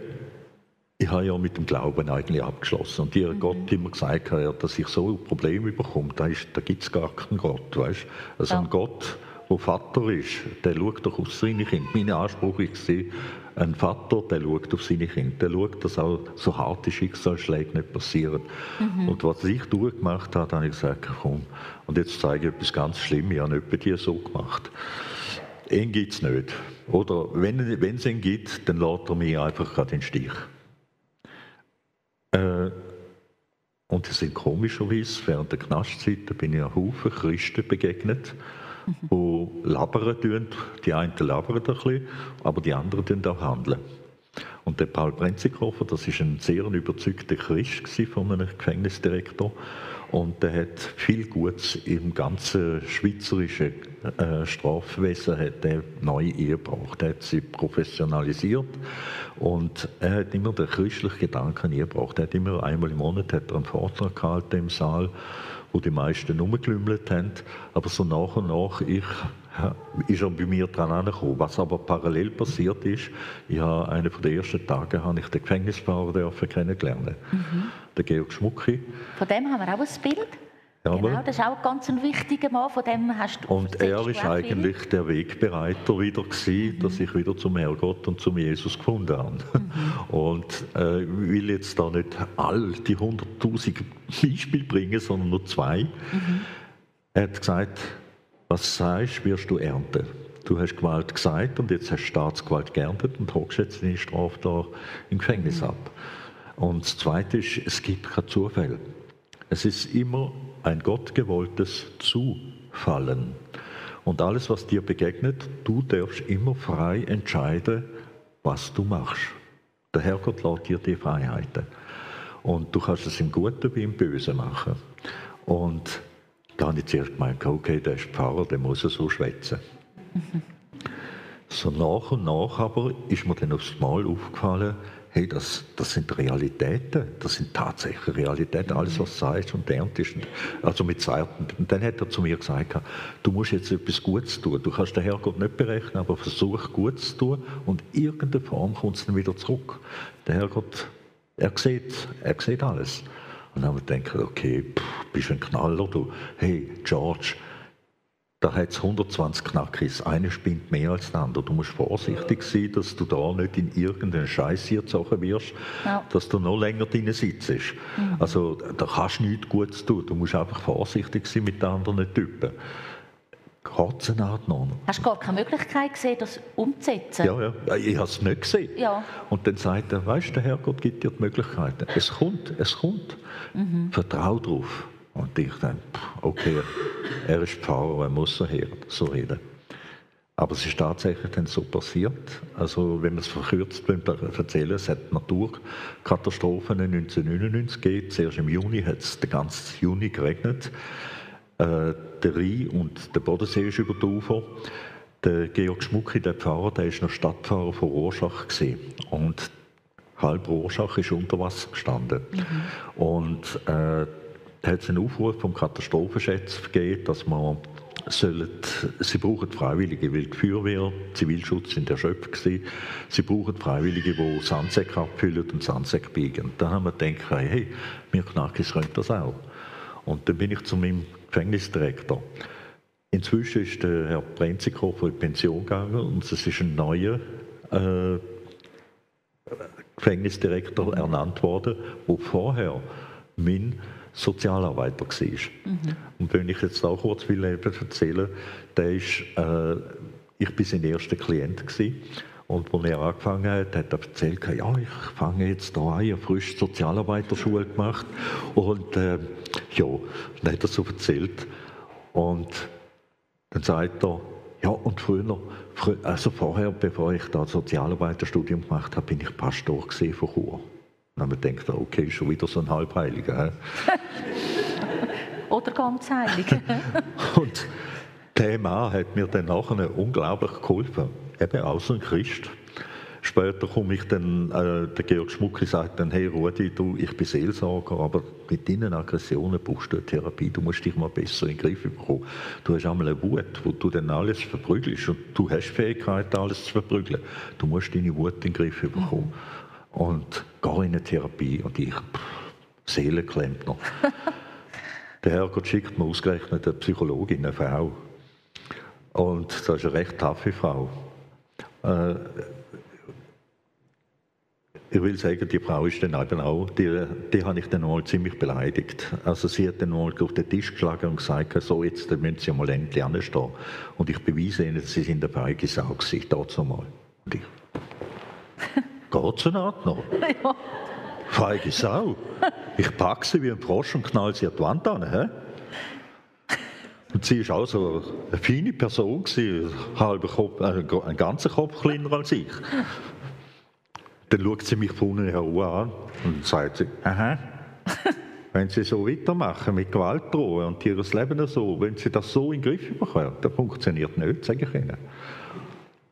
ich habe ja mit dem Glauben eigentlich abgeschlossen. Und ihr mhm. Gott immer gesagt hat, dass ich so ein Problem bekomme, da, da gibt es gar keinen Gott. Weißt? Also ja. ein Gott, der Vater ist, der schaut doch auf seine Kinder. Mein Anspruch war, ein Vater, der schaut auf seine Kinder, der schaut, dass auch so harte Schicksalsschläge nicht passieren. Mhm. Und was ich durchgemacht habe, habe ich gesagt, komm, und jetzt zeige ich etwas ganz Schlimmes, ich habe nicht bei dir so gemacht. Ihn gibt es nicht. Oder wenn, es ihn gibt, dann lässt er mich einfach gerade in den Stich. Äh, und es sind komischerweise, während der Knastzeit bin ich einem Haufen Christen begegnet, die labern tun. Die einen labern ein bisschen, aber die anderen tun auch handeln. Und der Paul Brenzikofer, das ist ein sehr überzeugter Christ von einem Gefängnisdirektor. Und der hat viel Gutes im ganzen schweizerischen äh, Strafwesen hat er neue Ehe gebracht. Er hat sie professionalisiert und er hat immer den christlichen Gedanken eingebracht. Er hat immer einmal im Monat hat er einen Vortrag gehalten im Saal, wo die meisten rumgelümmelt haben. Aber so nach und nach, ich ist er bei mir dran angekommen. Was aber parallel passiert ist, ich habe einen der ersten Tage habe ich den Gefängnisfahrer kennengelernt, mhm. den Georg Schmucki.
Von dem haben wir auch ein Bild. Ja, genau, das ist auch ganz ein wichtiger Mann, von dem hast du
Und er ist eigentlich viel. der Wegbereiter wieder gewesen, mhm. dass ich wieder zum Herrgott und zum Jesus gefunden habe. Mhm. <laughs> Und äh, ich will jetzt da nicht all die 100'000 Beispiele bringen, sondern nur zwei. Mhm. Er hat gesagt, was sagst, wirst du ernten. Du hast Gewalt gesagt und jetzt hast du Staatsgewalt geerntet und hockst jetzt deine Strafe da im Gefängnis ab. Und das Zweite ist, es gibt kein Zufall. Es ist immer ein gottgewolltes Zufallen. Und alles, was dir begegnet, du darfst immer frei entscheiden, was du machst. Der Herrgott lässt dir die Freiheiten. Und du kannst es im Guten wie im Bösen machen. Und da habe ich zuerst gemeint, okay, der ist Pfarrer, der muss so schwätzen. So nach und nach aber ist mir dann aufs Mal aufgefallen, hey, das, das sind Realitäten, das sind tatsächlich Realitäten, alles was sagst und erntest. Also mit Zeiten. Und dann hat er zu mir gesagt, du musst jetzt etwas Gutes tun. Du kannst den Herrgott nicht berechnen, aber versuch Gutes zu tun und in irgendeiner Form kommt es dann wieder zurück. Der Herrgott, er sieht, er sieht alles. Und dann haben wir gedacht, okay, pff, bist ein Knaller, du. Hey, George, da hat es 120 Knackis. Eine spinnt mehr als der andere. Du musst vorsichtig sein, dass du da nicht in irgendeinen Scheiß hier gezogen wirst, ja. dass du noch länger drin sitzt. Mhm. Also da kannst du nichts Gutes tun. Du musst einfach vorsichtig sein mit den anderen Typen. Katzenart noch.
Hast du gar keine Möglichkeit gesehen, das umzusetzen?
Ja, ja. Ich habe es nicht gesehen. Ja. Und dann sagt er, weißt du, der Herrgott gibt dir die Möglichkeiten. Es kommt, es kommt. Mhm. Vertrau drauf. Und ich dann, okay, er ist Pfarrer, er muss so, her, so reden. Aber es ist tatsächlich dann so passiert. Also, wenn man es verkürzt erzählen, es hat Naturkatastrophen 1999 gegeben. Zuerst im Juni hat es den ganzen Juni geregnet. Äh, der Rhein und der Bodensee ist über die Ufer. Der Georg Schmucki, der Pfarrer, der ist noch Stadtpfarrer von Rorschach gewesen. Und halb Rorschach ist unter Wasser gestanden. Mhm. Und äh, da hat es einen Aufruf vom Katastrophenschutz gegeben, dass man sollen, sie brauchen Freiwillige, weil die Feuerwehr, Zivilschutz sind erschöpft gewesen. Sie brauchen Freiwillige, die Sandsäcke abfüllen und Sandsäcke biegen. Da haben wir gedacht, hey, wir Knackis können das auch. Und dann bin ich zu meinem Gefängnisdirektor. Inzwischen ist der Herr Brenzikofer in Pension gegangen und es ist ein neuer äh, Gefängnisdirektor ernannt worden, wo vorher mein Sozialarbeiter war. Mhm. Und wenn ich jetzt auch kurz will erzählen, der ist, äh, ich bin sein erster Klient gewesen. Und als er angefangen hat, hat er erzählt, ja, ich fange jetzt da an, ich habe frisch Sozialarbeiterschule gemacht. Und äh, ja, dann hat er so erzählt. Und dann sagt er, ja, und früher, also vorher, bevor ich da Sozialarbeiterstudium gemacht habe, bin ich Pastor gesehen von Chur. Dann haben wir gedacht, okay, schon wieder so ein Halbheiliger. <laughs>
Oder ganz heilig. <laughs>
und der Mann hat mir dann nachher unglaublich geholfen. Eben auch so ein Christ. Später komme ich dann, äh, der Georg Schmucki sagt dann, hey Rudi, du, ich bin Seelsorger, aber mit deinen Aggressionen brauchst du eine Therapie, du musst dich mal besser in den Griff bekommen. Du hast einmal eine Wut, wo du dann alles verprügelst und du hast Fähigkeit, alles zu verprügeln. Du musst deine Wut in den Griff bekommen. Und geh in eine Therapie und ich, Seelenklempner. <laughs> der Herrgott schickt mir ausgerechnet eine Psychologin, eine Frau. Und das ist eine recht taffe Frau. Äh, ich will sagen, die Frau ist dann eben auch, die, die habe ich dann mal ziemlich beleidigt. Also sie hat dann mal auf den Tisch geschlagen und gesagt, so jetzt müssen Sie mal endlich anstehen. Und ich beweise Ihnen, Sie sind eine feige Sau gewesen, dazu mal. Und ich, <laughs> geht's eine Art noch? Ja. Feige Sau. Ich packe sie wie ein Frosch und knall sie an die Wand an. He? Und sie war auch so eine feine Person, gewesen, halber Kopf, äh, ein ganzer Kopf kleiner als ich. Dann schaut sie mich von unten her an und sagt sie, aha, <laughs> wenn Sie so weitermachen mit Gewaltdrohen und Ihr Leben so, wenn Sie das so in den Griff bekommen, dann funktioniert nicht, sage ich Ihnen.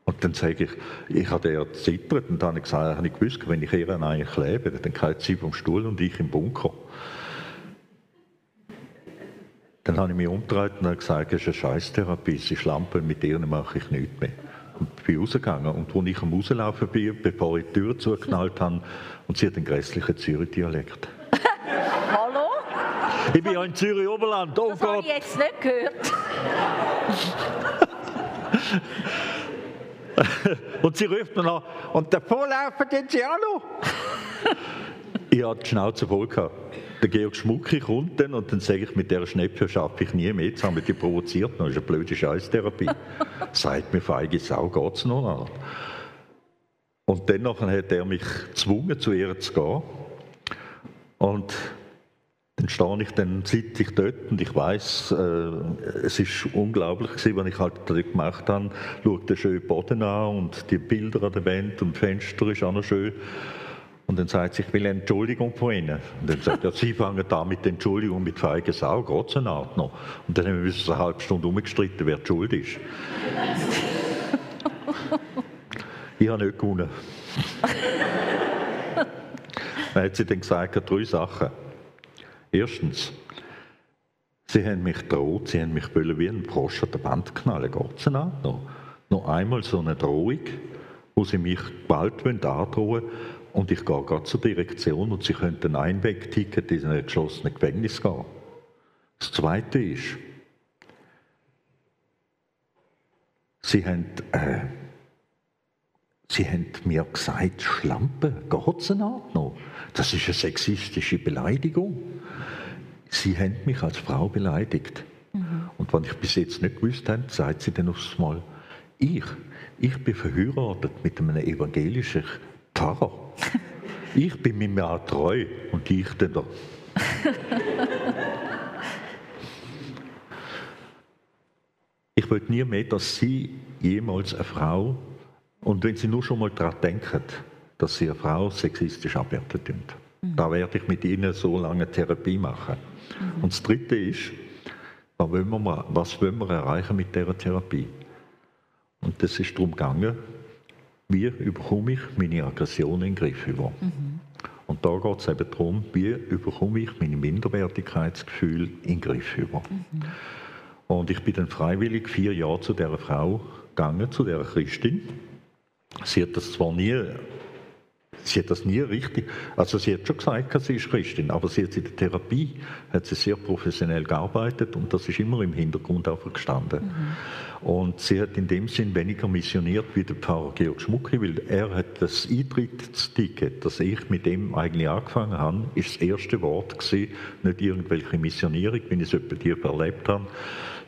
Und dann sage ich, ich habe ja zittert und dann habe ich gesagt, habe ich gewusst, wenn ich ihr eigentlich lebe, dann geht sie vom Stuhl und ich im Bunker. Dann habe ich mich umgedreht und gesagt, es ist eine Scheißtherapie, sie Schlampe, mit ihr mache ich nichts mehr. Und bin rausgegangen. Und als ich am Rauslaufen bin, bevor ich die Tür zugeknallt habe, und sie hat einen grässlichen Zürich-Dialekt. <laughs>
Hallo?
Ich bin ja in Zürich-Oberland.
Oh das Gott. habe ich jetzt nicht gehört. <laughs>
und sie ruft mir noch, und davor laufen sie auch noch. ich hatte die Schnauze voll gehabt. Der Georg Schmucki kommt dann und dann sage ich, mit dieser Schnepfe schaffe ich nie mehr. Jetzt haben wir die provoziert, das ist eine blöde Scheißtherapie. <laughs> Sagt mir, feige Sau, geht es noch an. Und dann hat er mich gezwungen, zu ihr zu gehen. Und dann stehe ich, dann sitze ich dort und ich weiß, äh, es ist unglaublich gewesen, was ich halt dort gemacht habe. Schaue den schönen Boden an und die Bilder an der Wand und das Fenster ist auch noch schön. Und dann sagt sie, ich will eine Entschuldigung von Ihnen. Und dann sagt er, Sie fangen da mit Entschuldigung mit feigen Sau, geht es noch? Und dann haben wir eine halbe Stunde umgestritten, wer schuld ist. ich habe nicht gewonnen. <laughs> dann hat sie dann gesagt, drei Sachen. Erstens, sie haben mich droht, sie haben mich wie ein Frosch an der Wand knallen. Geht es noch? Noch einmal so eine Drohung, wo sie mich bald androhen und ich gehe gerade zur Direktion und sie könnten ein Einwegticket in ein geschlossenes Gefängnis gehen. Das Zweite ist, sie haben, äh, sie haben mir gesagt, Schlampe, es noch? Das ist eine sexistische Beleidigung. Sie haben mich als Frau beleidigt. Mhm. Und wenn ich bis jetzt nicht gewusst habe, sagt sie dann aufs Mal, ich, ich bin verheiratet mit einem evangelischen Pfarrer. <laughs> Ich bin mir mehr treu und ich denn da. <laughs> ich wollte nie mehr, dass Sie jemals eine Frau, und wenn Sie nur schon mal daran denken, dass Sie eine Frau sexistisch abwerten tun, mhm. da werde ich mit Ihnen so lange Therapie machen. Mhm. Und das Dritte ist, was wollen, wir, was wollen wir erreichen mit dieser Therapie? Und das ist darum gegangen, wie überkomme ich meine Aggression in den Griff über. Mhm. Und da geht es eben darum, wie überkomme ich meine Minderwertigkeitsgefühl in den Griff über. Mhm. Und ich bin dann freiwillig vier Jahre zu dieser Frau gegangen, zu dieser Christin. Sie hat das zwar nie Sie hat das nie richtig, also sie hat schon gesagt, sie ist Christin, aber sie hat in der Therapie hat sie sehr professionell gearbeitet und das ist immer im Hintergrund einfach gestanden. Mhm. Und sie hat in dem Sinn weniger missioniert wie der Pfarrer Georg Schmucki, weil er hat das Eintrittsticket, das ich mit dem eigentlich angefangen habe, ist das erste Wort gewesen, nicht irgendwelche Missionierung, wie ich es etwa dir erlebt habe,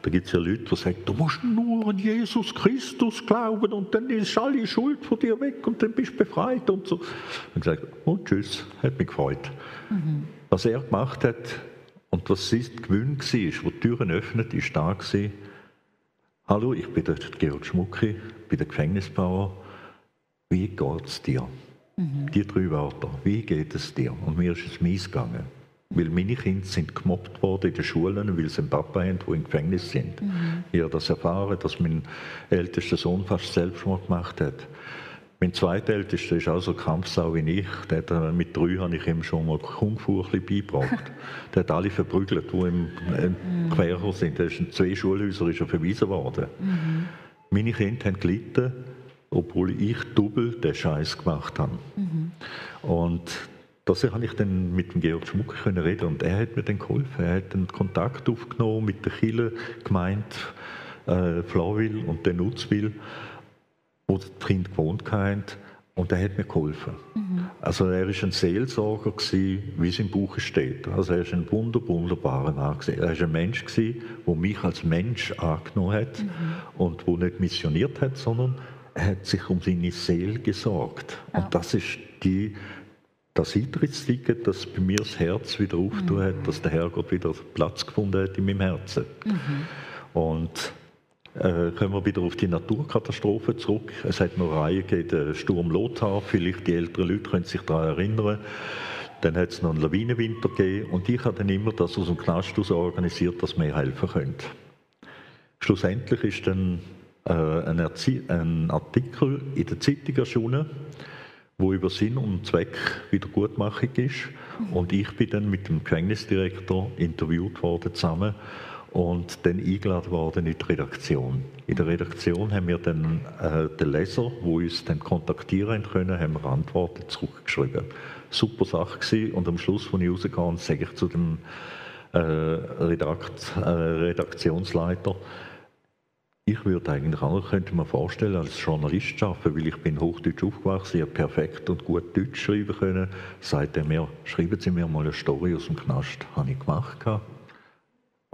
da gibt es ja Leute, die sagen, du musst nur an Jesus Christus glauben und dann ist alle Schuld von dir weg und dann bist du befreit und so. Und gesagt, oh tschüss, hat mich gefreut. Mhm. Was er gemacht hat und was sein Gewinn war, wo die Türen öffnet, ist da gewesen, Hallo, ich bin der Georg Schmucki, bin der Gefängnisbauer. Wie geht es dir? Mhm. Die drei Wörter. Wie geht es dir? Und mir ist es mies gegangen. Weil meine Kinder sind gemobbt worden in den Schulen, weil sie einen Papa haben, der im Gefängnis sind. Mhm. Ich habe das erfahren, dass mein ältester Sohn fast Selbstmord gemacht hat. Mein zweitältester ist auch so Kampfsau wie ich. Hat, äh, mit drei habe ich ihm schon mal Kung Fu beigebracht. <laughs> der hat alle verprügelt, die im, im mhm. Querer sind. Er ist in zwei Schulhäuser ist er verwiesen worden. Mhm. Meine Kinder haben gelitten, obwohl ich doppelt den Scheiß gemacht habe. Mhm. Und das habe ich dann mit dem Georg Schmuck können reden und er hat mir dann geholfen. Er hat den Kontakt aufgenommen mit der Kille Gemeinde äh, Flawil und der Nutzwil, wo die Kinder gewohnt haben. Und er hat mir geholfen. Mhm. Also er war ein Seelsorger, gewesen, wie es im Buch steht. Also er war ein wunder, wunderbarer Mann. Er war ein Mensch, der mich als Mensch angenommen hat mhm. und der nicht missioniert hat, sondern er hat sich um seine Seele gesorgt. Ja. Und das ist die das Eintrittsticket, das bei mir das Herz wieder aufgetan mhm. hat, dass der Herrgott wieder Platz gefunden hat in meinem Herzen. Mhm. Und Äh, kommen wir wieder auf die Naturkatastrophen zurück. Es hat noch Reihe gegeben, Sturm Lothar, vielleicht die älteren Leute können sich daran erinnern. Dann hat es noch einen Lawinenwinter gegeben und ich habe dann immer das aus dem Knast organisiert, dass wir helfen können. Schlussendlich ist dann äh, ein, ein, Artikel in der Zeitung erschienen, wo über Sinn und Zweck Wiedergutmachung ist. Und ich bin dann mit dem Gefängnisdirektor interviewt worden zusammen und dann eingeladen worden in die Redaktion. In der Redaktion haben wir dann äh, den Leser, wo uns dann kontaktieren können, haben wir Antworten zurückgeschrieben. Super Sache gewesen. und am Schluss, als ich rausgehe, sage ich zu dem äh, Redakt, äh, Redaktionsleiter, ich würde eigentlich auch, könnte mir vorstellen, als Journalist arbeiten, weil ich bin Hochdeutsch aufgewachsen, ich habe perfekt und gut Deutsch schreiben können. Sagt er mir, schreiben Sie mir mal eine Story aus dem Knast. Habe ich gemacht.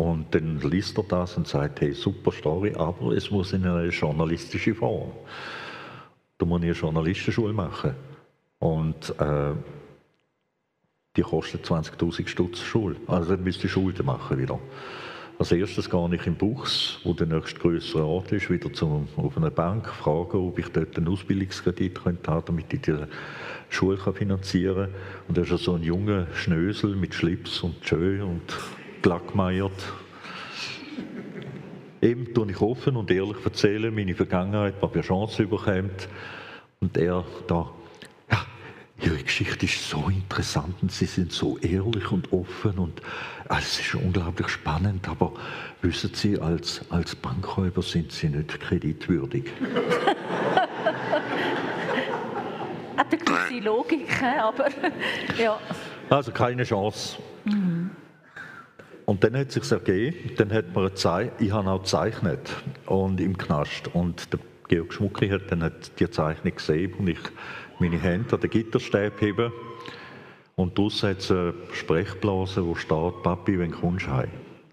Und dann liest er das und sagt, hey, super Story, aber es muss in eine journalistische Form. Da muss ich eine Journalistenschule machen. Und äh, die kostet 20.000 Stutz Schule. Also dann müsste ich Schulden machen wieder. Als erstes gehe ich im Buchs, wo der nächste größere Ort ist, wieder zum, auf eine Bank, frage, ob ich dort einen Ausbildungskredit könnte haben, damit ich die Schule finanzieren kann. Und da ist so ein junger Schnösel mit Schlips und Tschö und gelackmeiert. Eben tue ich offen und ehrlich erzählen, meine Vergangenheit, was für Chancen überkommt. Und er da, ja, Ihre Geschichte ist so interessant und Sie sind so ehrlich und offen und ah, es ist unglaublich spannend, aber wissen Sie, als, als Bankräuber sind Sie nicht kreditwürdig.
Hat eine gewisse Logik, aber ja.
Also keine Chance. Mhm. Und dann hat es sich ergeben, dann hat man eine ich habe auch gezeichnet und im Knast. Und der Georg Schmucki hat dann die Zeichnung gesehen und ich meine Hände an den Gitterstäbe hebe. Und draussen hat es eine Sprechblase, wo steht, Papi, wenn kommst du heim.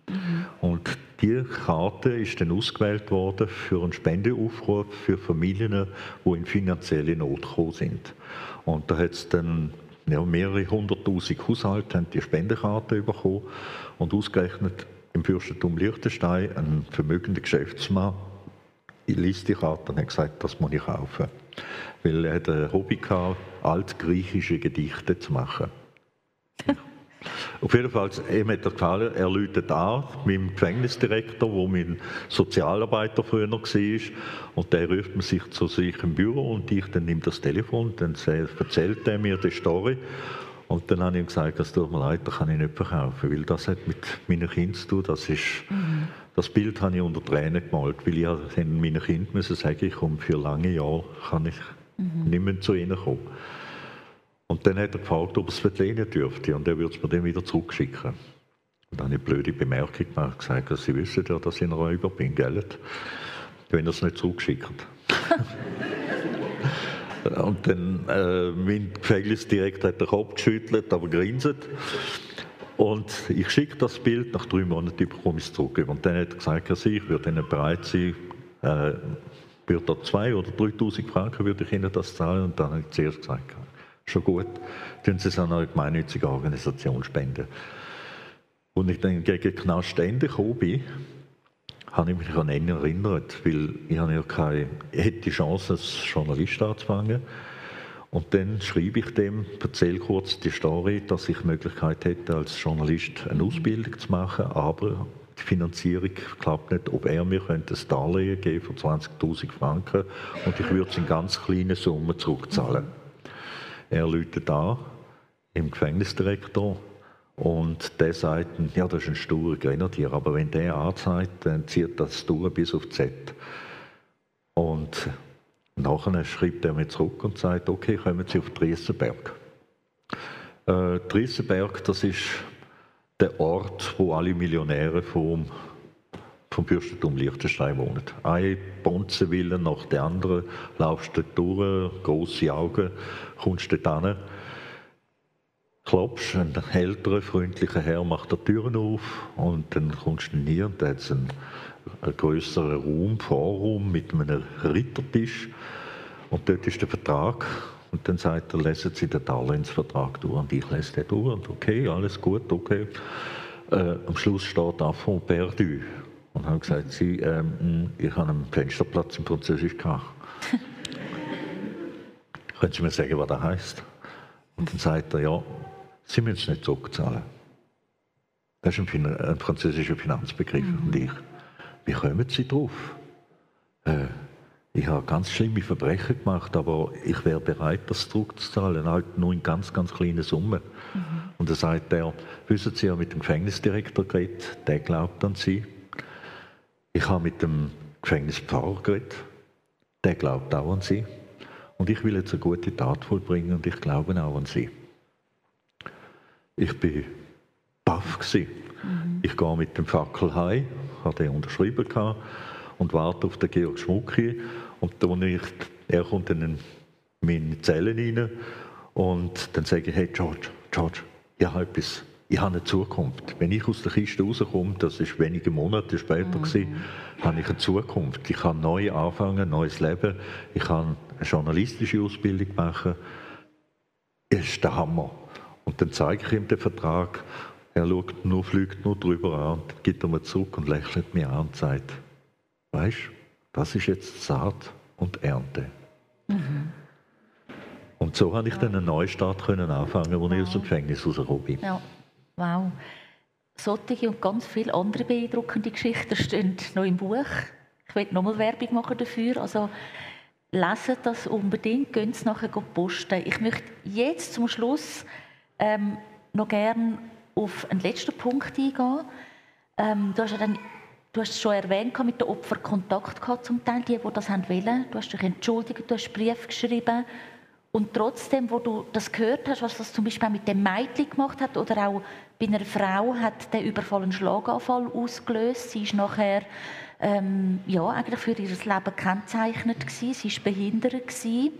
Mhm. Und diese Karte ist dann ausgewählt worden für einen Spendeaufruf für Familien, die in finanzielle Not gekommen sind. Und da hat es dann ja, mehrere hunderttausend Haushalte haben die Spendekarte bekommen und ausgerechnet im Fürstentum Liechtenstein ein vermögender Geschäftsmann liest die Karte und hat gesagt, das muss ich kaufen. Weil er hat ein Hobby gehabt, altgriechische Gedichte zu machen. <laughs> Auf jeden Fall, ihm hat er gefallen, er läutet an mit dem Gefängnisdirektor, wo mein Sozialarbeiter früher war. Und der ruft sich zu sich im Büro und ich dann nimmt das Telefon, dann erzählt er mir die Story. Und dann habe ich ihm gesagt, das tut mir leid, das kann ich nicht verkaufen, weil das hat mit meinen Kindern zu tun. Das, ist, mhm. das Bild habe ich unter Tränen gemalt, weil ich meinen Kindern müssen sagen, ich komme für lange Jahre, kann ich mhm. nicht mehr zu ihnen kommen. Und dann hat er gefragt, ob er es verlehnen dürfte und er würde es mir dann wieder zurückschicken. Und dann habe ich eine blöde Bemerkung gemacht, gesagt, Sie wissen ja, dass ich ein Räuber bin, gell? Wenn er es nicht zurückschickt. <laughs> und dann äh, mein Gefängnisdirektor hat den Kopf geschüttelt, aber grinset. Und ich schicke das Bild, nach drei Monaten bekomme ich es zurück. Und dann hat er gesagt, also ich würde Ihnen bereit sein, äh, würde er zwei oder 3'000 Franken würde ich Ihnen das zahlen. Und dann habe ich zuerst gesagt, schon gut, tun Sie es an eine gemeinnützige Organisation spenden. Und ich dann gegen Knastende gekommen bin, habe ich mich an ihn erinnert, weil ich, habe ja keine, ich hätte die Chance, als Journalist anzufangen. Und dann schreibe ich dem, erzähle kurz die Story, dass ich die Möglichkeit hätte, als Journalist eine Ausbildung zu machen, aber die Finanzierung klappt nicht, ob er mir ein Darlehen geben von 20.000 Franken und ich würde es in ganz kleinen Summen zurückzahlen. Er läutet an im Gefängnisdirektor und der sagt, ja, das ist ein sturer Grenadier, aber wenn der anzeigt, dann zieht das durch bis auf Z. Und nachher schreibt er mir zurück und sagt, okay, kommen Sie auf Triesenberg. Äh, Triesenberg, das ist der Ort, wo alle Millionäre vom vom Fürstentum Liechtenstein wohnen. Ein Bonzenwille nach der anderen, laufst du durch, grosse Augen, kommst dort hin, klopfst, ein älterer, freundlicher Herr macht die Türen auf und dann kommst du hier und da hat es einen, einen größeren Raum, Vorraum mit einem Rittertisch und dort ist der Vertrag und dann sagt er, lesen Sie den Darlehensvertrag durch und ich lese den durch und okay, alles gut, okay. Äh, am Schluss steht Affront perdu Und habe gesagt, Sie, ähm, ich habe einen Fensterplatz im Französisch gehabt. <laughs> Können Sie mir sagen, was das heißt? Und dann sagt er, ja, Sie müssen es nicht zurückzahlen. Das ist ein, ein französischer Finanzbegriff. Mhm. Und ich, wie kommen Sie drauf? Äh, ich habe ganz schlimme Verbrechen gemacht, aber ich wäre bereit, das zurückzuzahlen, halt nur in ganz, ganz kleinen Summen. Mhm. Und dann sagt er, wissen Sie, ja mit dem Gefängnisdirektor geredet, der glaubt an Sie. Ich habe mit dem Gefängnispfarrer geredet, der glaubt auch an Sie. Und ich will jetzt eine gute Tat vollbringen und ich glaube auch an Sie. Ich bin baff Mhm. Ich gehe mit dem Fackel heim, habe den unterschrieben und warte auf den Georg Schmucki. Und da ich, er kommt dann in meine Zelle rein und dann sage ich, hey George, George, ich habe etwas, ich habe eine Zukunft. Wenn ich aus der Kiste rauskomme, das ist wenige Monate später, mhm. gewesen, habe ich eine Zukunft. Ich kann neu anfangen, ein neues Leben. Ich kann eine journalistische Ausbildung machen. Das ist der Hammer. Und dann zeige ich ihm den Vertrag. Er schaut nur, fliegt nur drüber an und er mir zurück und lächelt mir an und sagt, weißt das ist jetzt Saat und Ernte. Mhm. Und so habe ich dann einen Neustart können anfangen, als wow. ich aus dem Gefängnis rausgekommen bin.
Ja. Wow. Solche und ganz viele andere beeindruckende Geschichten stehen noch im Buch. Ich will nochmal Werbung machen dafür. Also lesen das unbedingt, gehen Sie nachher posten. Ich möchte jetzt zum Schluss ähm, noch gerne auf einen letzten Punkt eingehen. Ähm, du hast ja dann Du hast es schon erwähnt, mit den Opfern Kontakt gehabt, zum Teil, die, die das wollen. Du hast dich entschuldigt, du hast Brief geschrieben. Und trotzdem, wo du das gehört hast, was das zum Beispiel mit dem Mädchen gemacht hat oder auch bei einer Frau hat der Überfall einen Schlaganfall ausgelöst. Sie ist nachher ähm, ja, eigentlich für ihr Leben gekennzeichnet gewesen. Sie war behindert gewesen.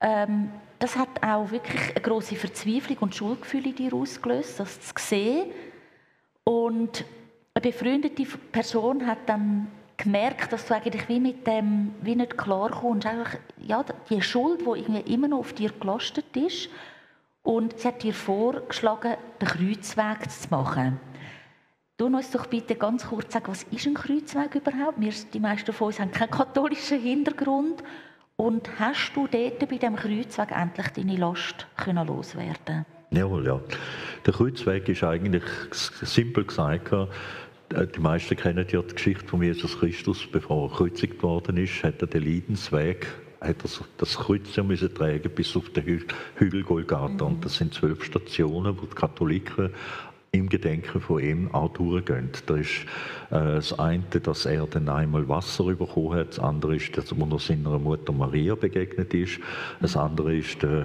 Ähm, das hat auch wirklich eine große Verzweiflung und Schuldgefühle in dir ausgelöst, das zu sehen. Und eine befreundete Person hat dann gemerkt, dass du eigentlich wie mit dem wie nicht klarkommst. Einfach, ja, die Schuld, die irgendwie immer noch auf dir gelastet ist. Und sie hat dir vorgeschlagen, den Kreuzweg zu machen. Du uns doch bitte ganz kurz sagen, was ist ein Kreuzweg überhaupt? Wir, die meisten von uns haben keinen <laughs> katholischen Hintergrund. Und hast du dort bei diesem Kreuzweg endlich deine Last können loswerden
Jawohl, ja. Der Kreuzweg ist eigentlich simpel gesagt, äh, die meisten kennen ja die Geschichte von Jesus Christus, bevor er gekreuzigt worden ist, hat er den Leidensweg hat er das Kreuz müssen tragen bis auf den Hügel Golgatha. Mhm. Und das sind zwölf Stationen, wo die Katholiken im Gedenken von ihm auch durchgehen. Das ist äh, das eine, dass er dann einmal Wasser bekommen hat, das andere ist, dass er seiner Mutter Maria begegnet ist, das andere ist, äh,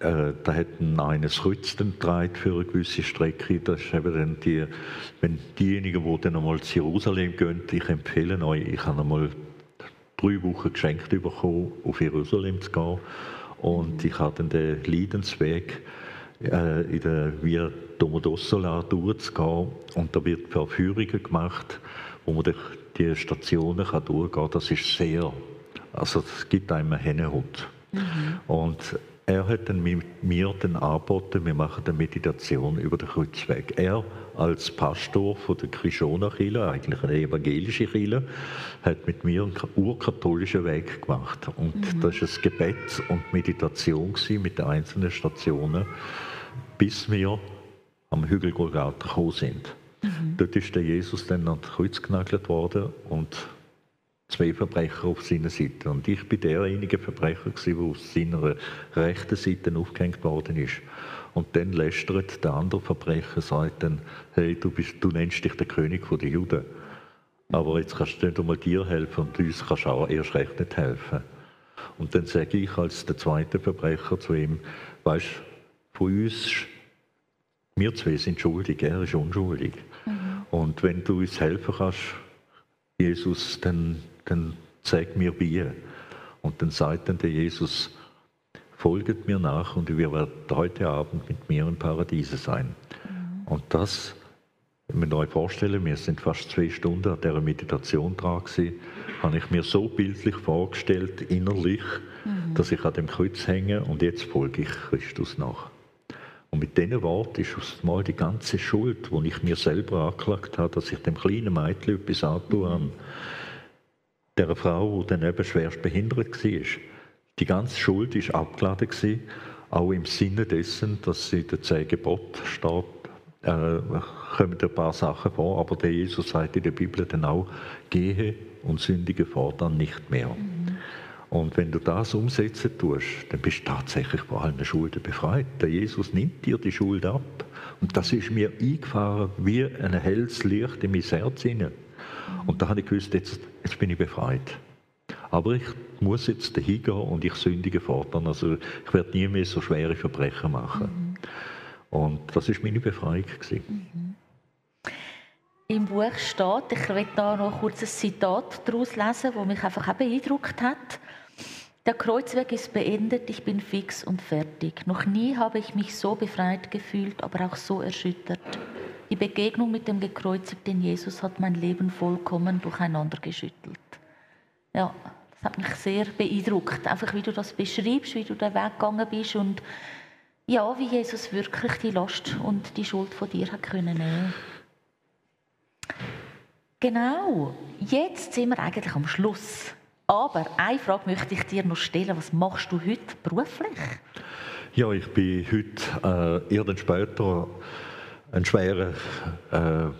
äh, da hat eines Kreuz getragen für eine gewisse Strecke. Das ist eben dann die, wenn diejenigen, die dann einmal zu Jerusalem gehen, ich empfehle euch, ich habe einmal drei Wochen geschenkt bekommen, auf Jerusalem zu gehen. Und ich habe dann den Leidensweg äh, in der Via Domodossola durchzugehen. Und da wird Verführungen gemacht, wo man durch die Stationen kann durchgehen kann. Das ist sehr, also es gibt einem einen Hennehut. Mhm. Und er hat dann mit mir dann angeboten, wir machen eine Meditation über den Kreuzweg. Er als Pastor von der Krishona Kirche, eigentlich eine evangelische Kirche, hat mit mir einen urkatholischen Weg gemacht. Und mhm. das war ein Gebet und Meditation mit den einzelnen Stationen, bis wir am Hügel Golgatha gekommen sind. Mhm. Dort ist der Jesus dann an das Kreuz genagelt worden und zwei Verbrecher auf seiner Seite. Und ich bin derjenige Verbrecher, der auf seiner rechten Seite aufgehängt worden ist. Und dann lästert der andere Verbrecher, sagt dann, hey, du, bist, du nennst dich der König der Juden. Aber jetzt kannst du nicht einmal dir helfen und uns kannst du auch erst recht nicht helfen. Und dann sage ich als der zweite Verbrecher zu ihm, weißt von uns, wir zwei sind schuldig, er ist unschuldig. Mhm. Und wenn du uns helfen kannst, Jesus, dann dann zeig mir wie. Und dann sagt dann der Jesus, folget mir nach und ihr werdet heute Abend mit mir im Paradiese sein. Mhm. Und das, wenn man euch vorstellen, wir sind fast zwei Stunden an dieser Meditation dran gewesen, habe ich mir so bildlich vorgestellt, innerlich, mhm. dass ich an dem Kreuz hänge und jetzt folge ich Christus nach. Und mit diesen Worten ist aus mal die ganze Schuld, die ich mir selber angeklagt habe, dass ich dem kleinen Mädchen etwas antue habe, der Frau, die dann eben schwerst behindert war, die ganze Schuld ist abgeladen gewesen, auch im Sinne dessen, dass sie den zehn Gebot steht, äh, kommen ein paar Sachen vor, aber der Jesus sagt in der Bibel dann auch, gehe und sündige fortan nicht mehr. Mhm. Und wenn du das umsetzen tust, dann bist du tatsächlich vor allen Schulden befreit. Der Jesus nimmt dir die Schuld ab. Und das ist mir eingefahren wie ein helles Licht in mein Herz hinein. Und da habe ich gewusst, jetzt, jetzt bin ich befreit. Aber ich muss jetzt dahin gehen und ich sündige fortan. Also ich werde nie mehr so schwere Verbrechen machen. Mhm. Und das ist meine Befreiung. Mhm.
Im Buch steht, ich werde da noch kurz ein Zitat daraus lesen, das mich einfach auch beeindruckt hat. Der Kreuzweg ist beendet, ich bin fix und fertig. Noch nie habe ich mich so befreit gefühlt, aber auch so erschüttert. Die Begegnung mit dem gekreuzigten Jesus hat mein Leben vollkommen durcheinander geschüttelt. Ja, das hat mich sehr beeindruckt. Einfach wie du das beschreibst, wie du den Weg gegangen bist und ja, wie Jesus wirklich die Last und die Schuld von dir hat können. Genau, jetzt sind wir eigentlich am Schluss. Aber eine Frage möchte ich dir noch stellen. Was machst du heute beruflich?
Ja, ich bin heute äh, eher später ein schwerer äh,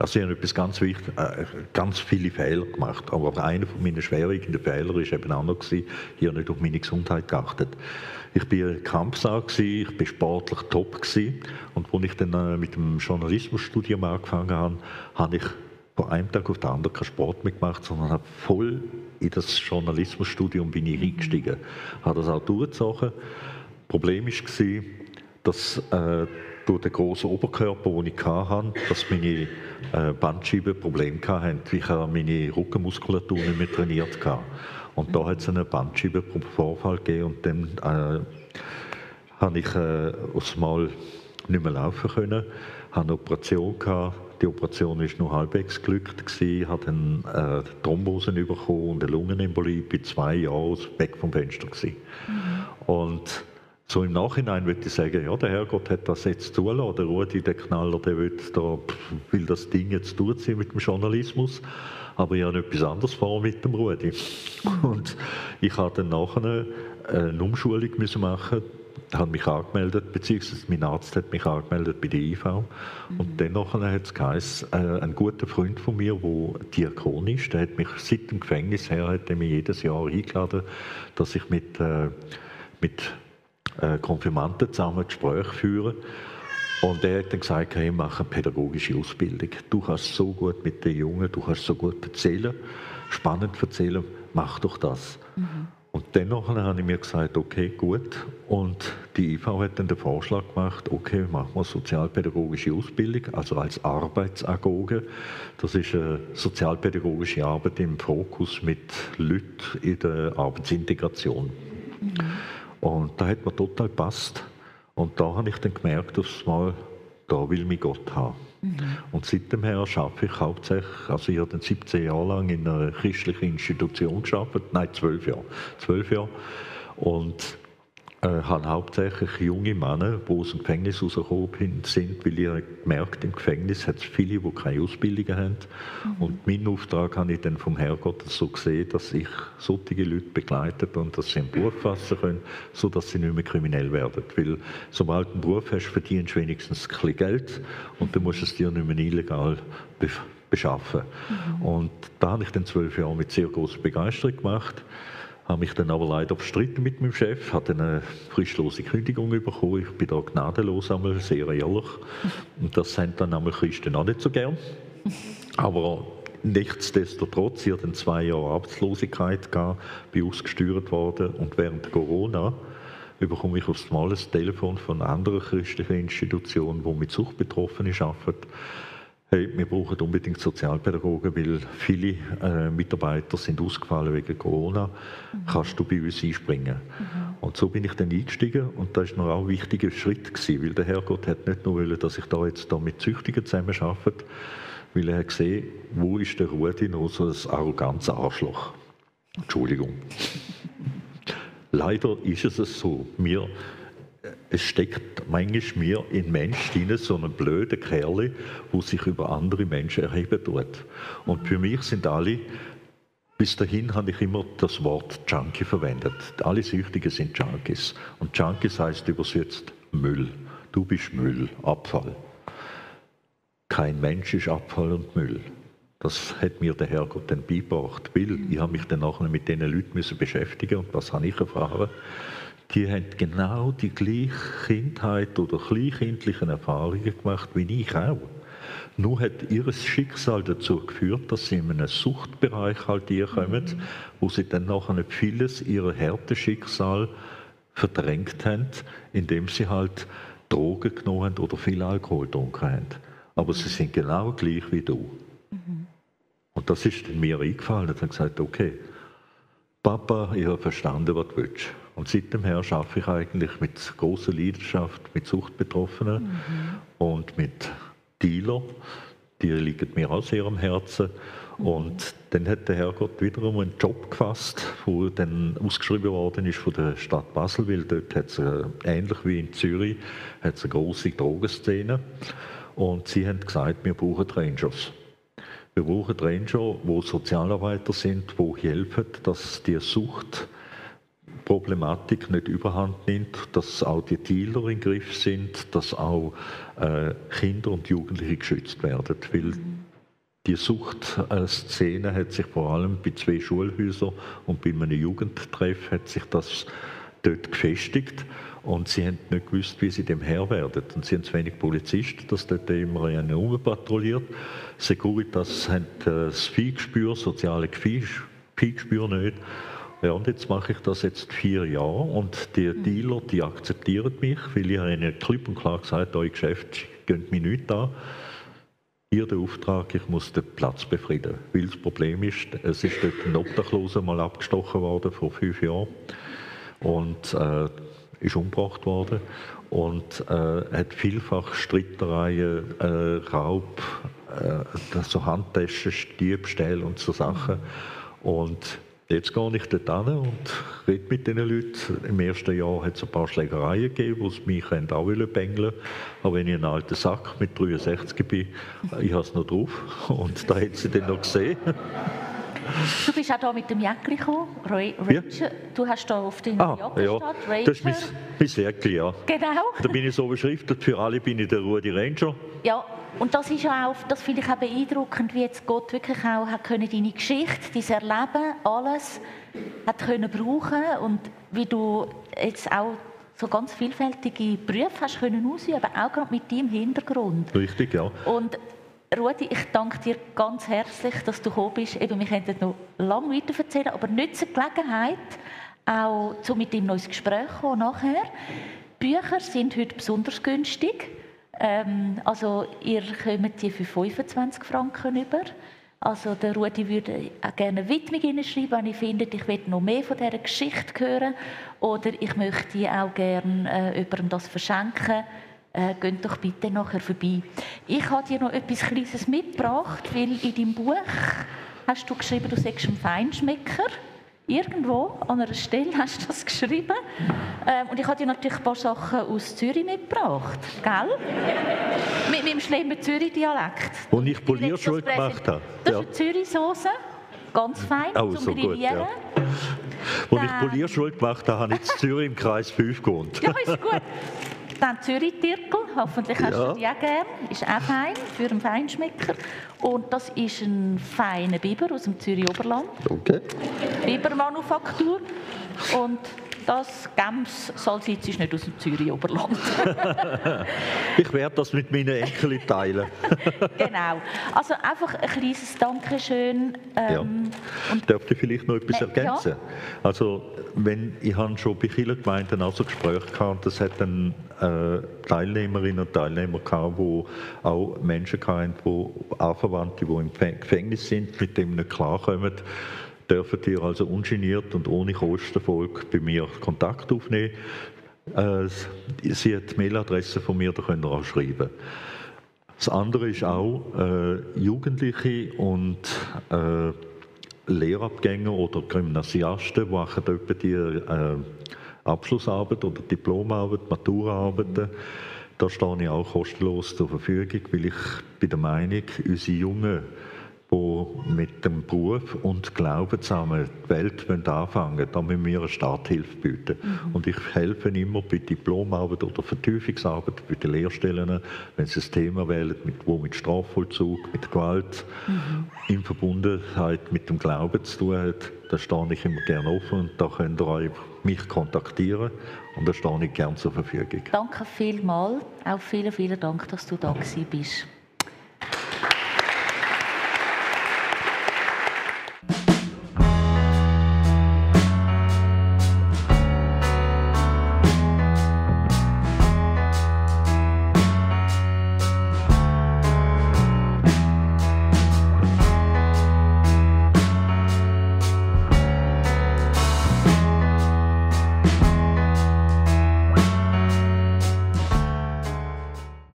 also ich habe etwas ganz wichtig, äh, ganz viele Fehler gemacht, aber einer von meinen schwerwiegenden Fehlern war eben auch noch, gewesen, ich nicht auf meine Gesundheit geachtet. Ich war Kampfsau, ich war sportlich top gewesen, und als ich dann äh, mit dem Journalismusstudium angefangen habe, habe ich von einem Tag auf den anderen keinen Sport mehr gemacht, sondern habe voll in das Journalismusstudium bin ich eingestiegen. Habe das auch durchgezogen. Problem war, dass äh, durch den grossen Oberkörper, den ich hatte, dass meine äh, Bandscheiben Probleme hatten. Ich habe meine Rückenmuskulatur nicht mehr trainiert. Und da hat es einen Bandscheibenvorfall gegeben und dann äh, habe ich äh, Mal nicht mehr laufen können, habe eine Operation gehabt. Die Operation ist nur halbwegs glückt gewesen, habe dann äh, Thrombosen bekommen und eine Lungenembolie. War zwei Jahre weg vom Fenster gewesen. Mhm. Und so im Nachhinein würde ich sagen, ja, der Herrgott hat das jetzt zulassen. Der Rudi, der Knaller, der will, da, will das Ding jetzt durchziehen mit dem Journalismus. Aber ich habe etwas anderes vor mit dem Rudi. Und ich habe dann nachher eine Umschulung müssen machen habe mich angemeldet, beziehungsweise mein Arzt hat mich angemeldet bei der IV. Mhm. Und dann hat es geheißen, äh, ein guter Freund von mir, der Diakon ist, der hat mich seit dem Gefängnis her hat mich jedes Jahr eingeladen, dass ich mit, äh, mit äh, Konfirmanden zusammen Gespräche führen. Und er hat dann gesagt, hey, mach eine pädagogische Ausbildung. Du kannst so gut mit den Jungen, du kannst so gut erzählen, spannend erzählen, mach doch das. Mhm. Und dennoch habe ich mir gesagt, okay, gut. Und die IV hat dann den Vorschlag gemacht, okay, machen wir sozialpädagogische Ausbildung, also als Arbeitsagoge. Das ist eine sozialpädagogische Arbeit im Fokus mit Leuten in der Arbeitsintegration. Mhm. Und da hat mir total gepasst. Und da habe ich dann gemerkt, dass mal, da will mich Gott haben. Mhm. Und seitdem her arbeite ich hauptsächlich, also ich habe dann 17 Jahre lang in einer christlichen Institution gearbeitet, nein, 12 Jahre, 12 Jahre. Und äh, hauptsächlich junge Männer, die aus dem Gefängnis rausgekommen sind, weil ich gemerkt im Gefängnis hat es viele, die keine Ausbildung haben. Mhm. Und meinen Auftrag habe ich dann vom Herrgott so gesehen, dass ich solche Leute begleite und dass sie einen Beruf fassen können, sodass sie nicht mehr kriminell werden. Weil sobald du einen Beruf hast, verdienst du wenigstens ein bisschen Geld und dann musst du es dir nicht mehr illegal beschaffen. Mhm. Und da habe ich dann zwölf Jahre mit sehr großer Begeisterung gemacht habe mich dann aber leider verstritten mit meinem Chef, hatte eine fristlose Kündigung bekommen. Ich bin da gnadenlos einmal, sehr ehrlich. Und das sind dann einmal Christen auch nicht so gern. Aber nichtsdestotrotz, ich hatte zwei Jahre Arbeitslosigkeit gehabt, bin ausgesteuert worden und während Corona bekomme ich aufs Mal ein Telefon von anderen christlichen Institutionen, die mit Suchtbetroffenen arbeiten hey, wir brauchen unbedingt Sozialpädagogen, weil viele äh, Mitarbeiter sind ausgefallen wegen Corona. Mhm. Kannst du bei uns einspringen? Mhm. Und so bin ich dann eingestiegen und das war noch auch ein wichtiger Schritt gewesen, weil der Herrgott hat nicht nur wollen, dass ich da jetzt da mit Züchtigen zusammen arbeite, weil er hat gesehen, wo ist der Rudi noch so ein arrogantes Arschloch. Entschuldigung. <laughs> Leider ist es so. Wir es steckt manchmal mir in Mensch drin so einen blöden Kerl, der sich über andere Menschen erheben tut. Und für mich sind alle, bis dahin habe ich immer das Wort Junkie verwendet. Alle Süchtigen sind Junkies. Und Junkies heißt übersetzt Müll. Du bist Müll, Abfall. Kein Mensch ist Abfall und Müll. Das hat mir der Herrgott dann beigebracht, weil ich habe mich dann nachher mit diesen Leuten beschäftigen und was habe ich erfahren? Die haben genau die gleiche Kindheit oder kleinkindlichen Erfahrungen gemacht wie ich auch. Nur hat ihr Schicksal dazu geführt, dass sie in einen Suchtbereich halt kommen, mhm. wo sie dann nachher vieles ihrer Härteschicksal verdrängt haben, indem sie halt Drogen genommen haben oder viel Alkohol getrunken haben. Aber sie sind genau gleich wie du. Mhm. Und das ist mir eingefallen. Ich habe gesagt, okay, Papa, ich habe verstanden, was du willst. Und seitdem her arbeite ich eigentlich mit großer Leidenschaft mit Suchtbetroffenen mhm. und mit Dealern. Die liegen mir auch sehr am Herzen. Mhm. Und dann hat der Herrgott wiederum einen Job gefasst, der dann ausgeschrieben worden ist von der Stadt Basel, weil dort hat es, äh, ähnlich wie in Zürich, hat es eine große Drogenszene. Und sie haben gesagt, wir brauchen Rangers. Wir brauchen Ranger, die Sozialarbeiter sind, die helfen, dass die Suchtproblematik nicht überhand nimmt, dass auch die Dealer im Griff sind, dass auch äh, Kinder und Jugendliche geschützt werden. Weil die Suchtszene hat sich vor allem bei zwei Schulhäusern und bei einem Jugendtreff hat sich das dort gefestigt. Und sie haben nicht gewusst, wie sie dem Herr werden. Und sie haben zu wenig Polizisten, dass dort immer eine patrouilliert. Securitas hat äh, das Viehgespür, soziale Viehgespür nicht. Ja, und jetzt mache ich das jetzt vier Jahre und die mhm. Dealer, die akzeptieren mich, weil ich ihnen klipp und klar gesagt euer Geschäft geht mir nicht an. Hier der Auftrag, ich muss den Platz befrieden. Weil das Problem ist, es ist dort ein Obdachloser mal abgestochen worden vor fünf Jahren und äh, ist umgebracht worden und äh, hat vielfach Streitereien, äh, Raub, äh, so Handtaschen, Diebstähle und so Sachen. Und jetzt gehe ich dort hin und rede mit diesen Leuten. Im ersten Jahr hat es ein paar Schlägereien gegeben, sie mich auch bängeln Aber wenn ich ein alter Sack mit 63 bin, ich habe es noch drauf. Und da hat sie dann noch gesehen.
Du bist auch hier mit dem Jäckli gekommen, Ranger. Ja. Du hast hier auf den
ah, Jacke ja. Ranger. Das ist mein, mein Jäckli, ja.
Genau.
Da bin ich so beschriftet, für alle bin ich der Rudi Ranger.
Ja, und das ist ja auch, das finde ich auch beeindruckend, wie jetzt Gott wirklich auch hat können deine Geschichte, dein Erleben, alles hat können brauchen und wie du jetzt auch so ganz vielfältige Berufe hast können ausüben, auch gerade mit deinem Hintergrund.
Richtig, ja.
Und Rudi, ich danke dir ganz herzlich, dass du gekommen bist. Eben, wir könnten noch lange weiter erzählen, aber nütze die Gelegenheit, auch zu mit ihm noch ins Gespräch kommen nachher. Bücher sind heute besonders günstig. Ähm, also ihr kommt die für 25 Franken über. Also der Rudi würde auch gerne eine Widmung schreiben, wenn ich finde, ich will noch mehr von dieser Geschichte hören oder ich möchte auch gerne äh, jemandem das verschenken äh, geht doch bitte nachher vorbei. Ich habe dir noch etwas Kleines mitgebracht, weil in deinem Buch hast du geschrieben, du seist ein Feinschmecker. Irgendwo an einer Stelle hast du das geschrieben. Ähm, und ich habe dir natürlich ein paar Sachen aus Zürich mitgebracht. Gell? Mit meinem schlimmen Zürich-Dialekt.
Und ich Polierschule gemacht habe.
Das ist eine Zürich-Soße. Ganz fein
oh, zum so Grillieren. Gut, ja. Als ich Polierschule gemacht habe, habe ich in Zürich im Kreis 5 gewohnt.
Ja, ist gut. <laughs> Dann Zürich-Tirkel, hoffentlich hast ja. du die auch gerne. Ist auch fein für einen Feinschmecker. Und das ist ein feiner Biber aus dem Zürich-Oberland.
Okay.
Bibermanufaktur. Und das Gems Salzitz ist nicht aus dem Zürich-Oberland. <laughs>
ich werde das mit meinen Enkeln teilen. <laughs>
genau. Also einfach ein kleines Dankeschön.
Ähm, ja. Darf ich vielleicht noch etwas ne, ergänzen? Ja. Also, wenn, ich habe schon bei vielen Gemeinden auch so Gespräche gehabt, das hat dann äh, Teilnehmerinnen und Teilnehmer gehabt, wo auch Menschen hatten, wo Anverwandte, die im Gefängnis sind, mit dem nicht klarkommen dürfen ihr also ungeniert und ohne Kostenfolge bei mir Kontakt aufnehmen. Äh, sie hat die Mailadresse von mir, da könnt ihr auch schreiben. Das andere ist auch, äh, Jugendliche und äh, Lehrabgänger oder Gymnasiasten machen etwa die äh, Abschlussarbeit oder Diplomarbeit, Maturaarbeiten. Da stehe ich auch kostenlos zur Verfügung, weil ich bin der Meinung, unsere Jungen die mit dem Beruf und Glauben zusammen die Welt anfangen wollen, da müssen wir eine Starthilfe bieten. Mhm. Und ich helfe immer bei Diplomarbeit oder Vertiefungsarbeit bei den Lehrstellen, wenn sie ein Thema wählen, mit, wo mit Strafvollzug, mit Gewalt mhm. in Verbundenheit mit dem Glauben zu tun hat, da stehe ich immer gerne offen und da könnt ihr mich kontaktieren und da stehe ich gerne zur Verfügung.
Danke vielmals, auch vielen, vielen Dank, dass du da bist.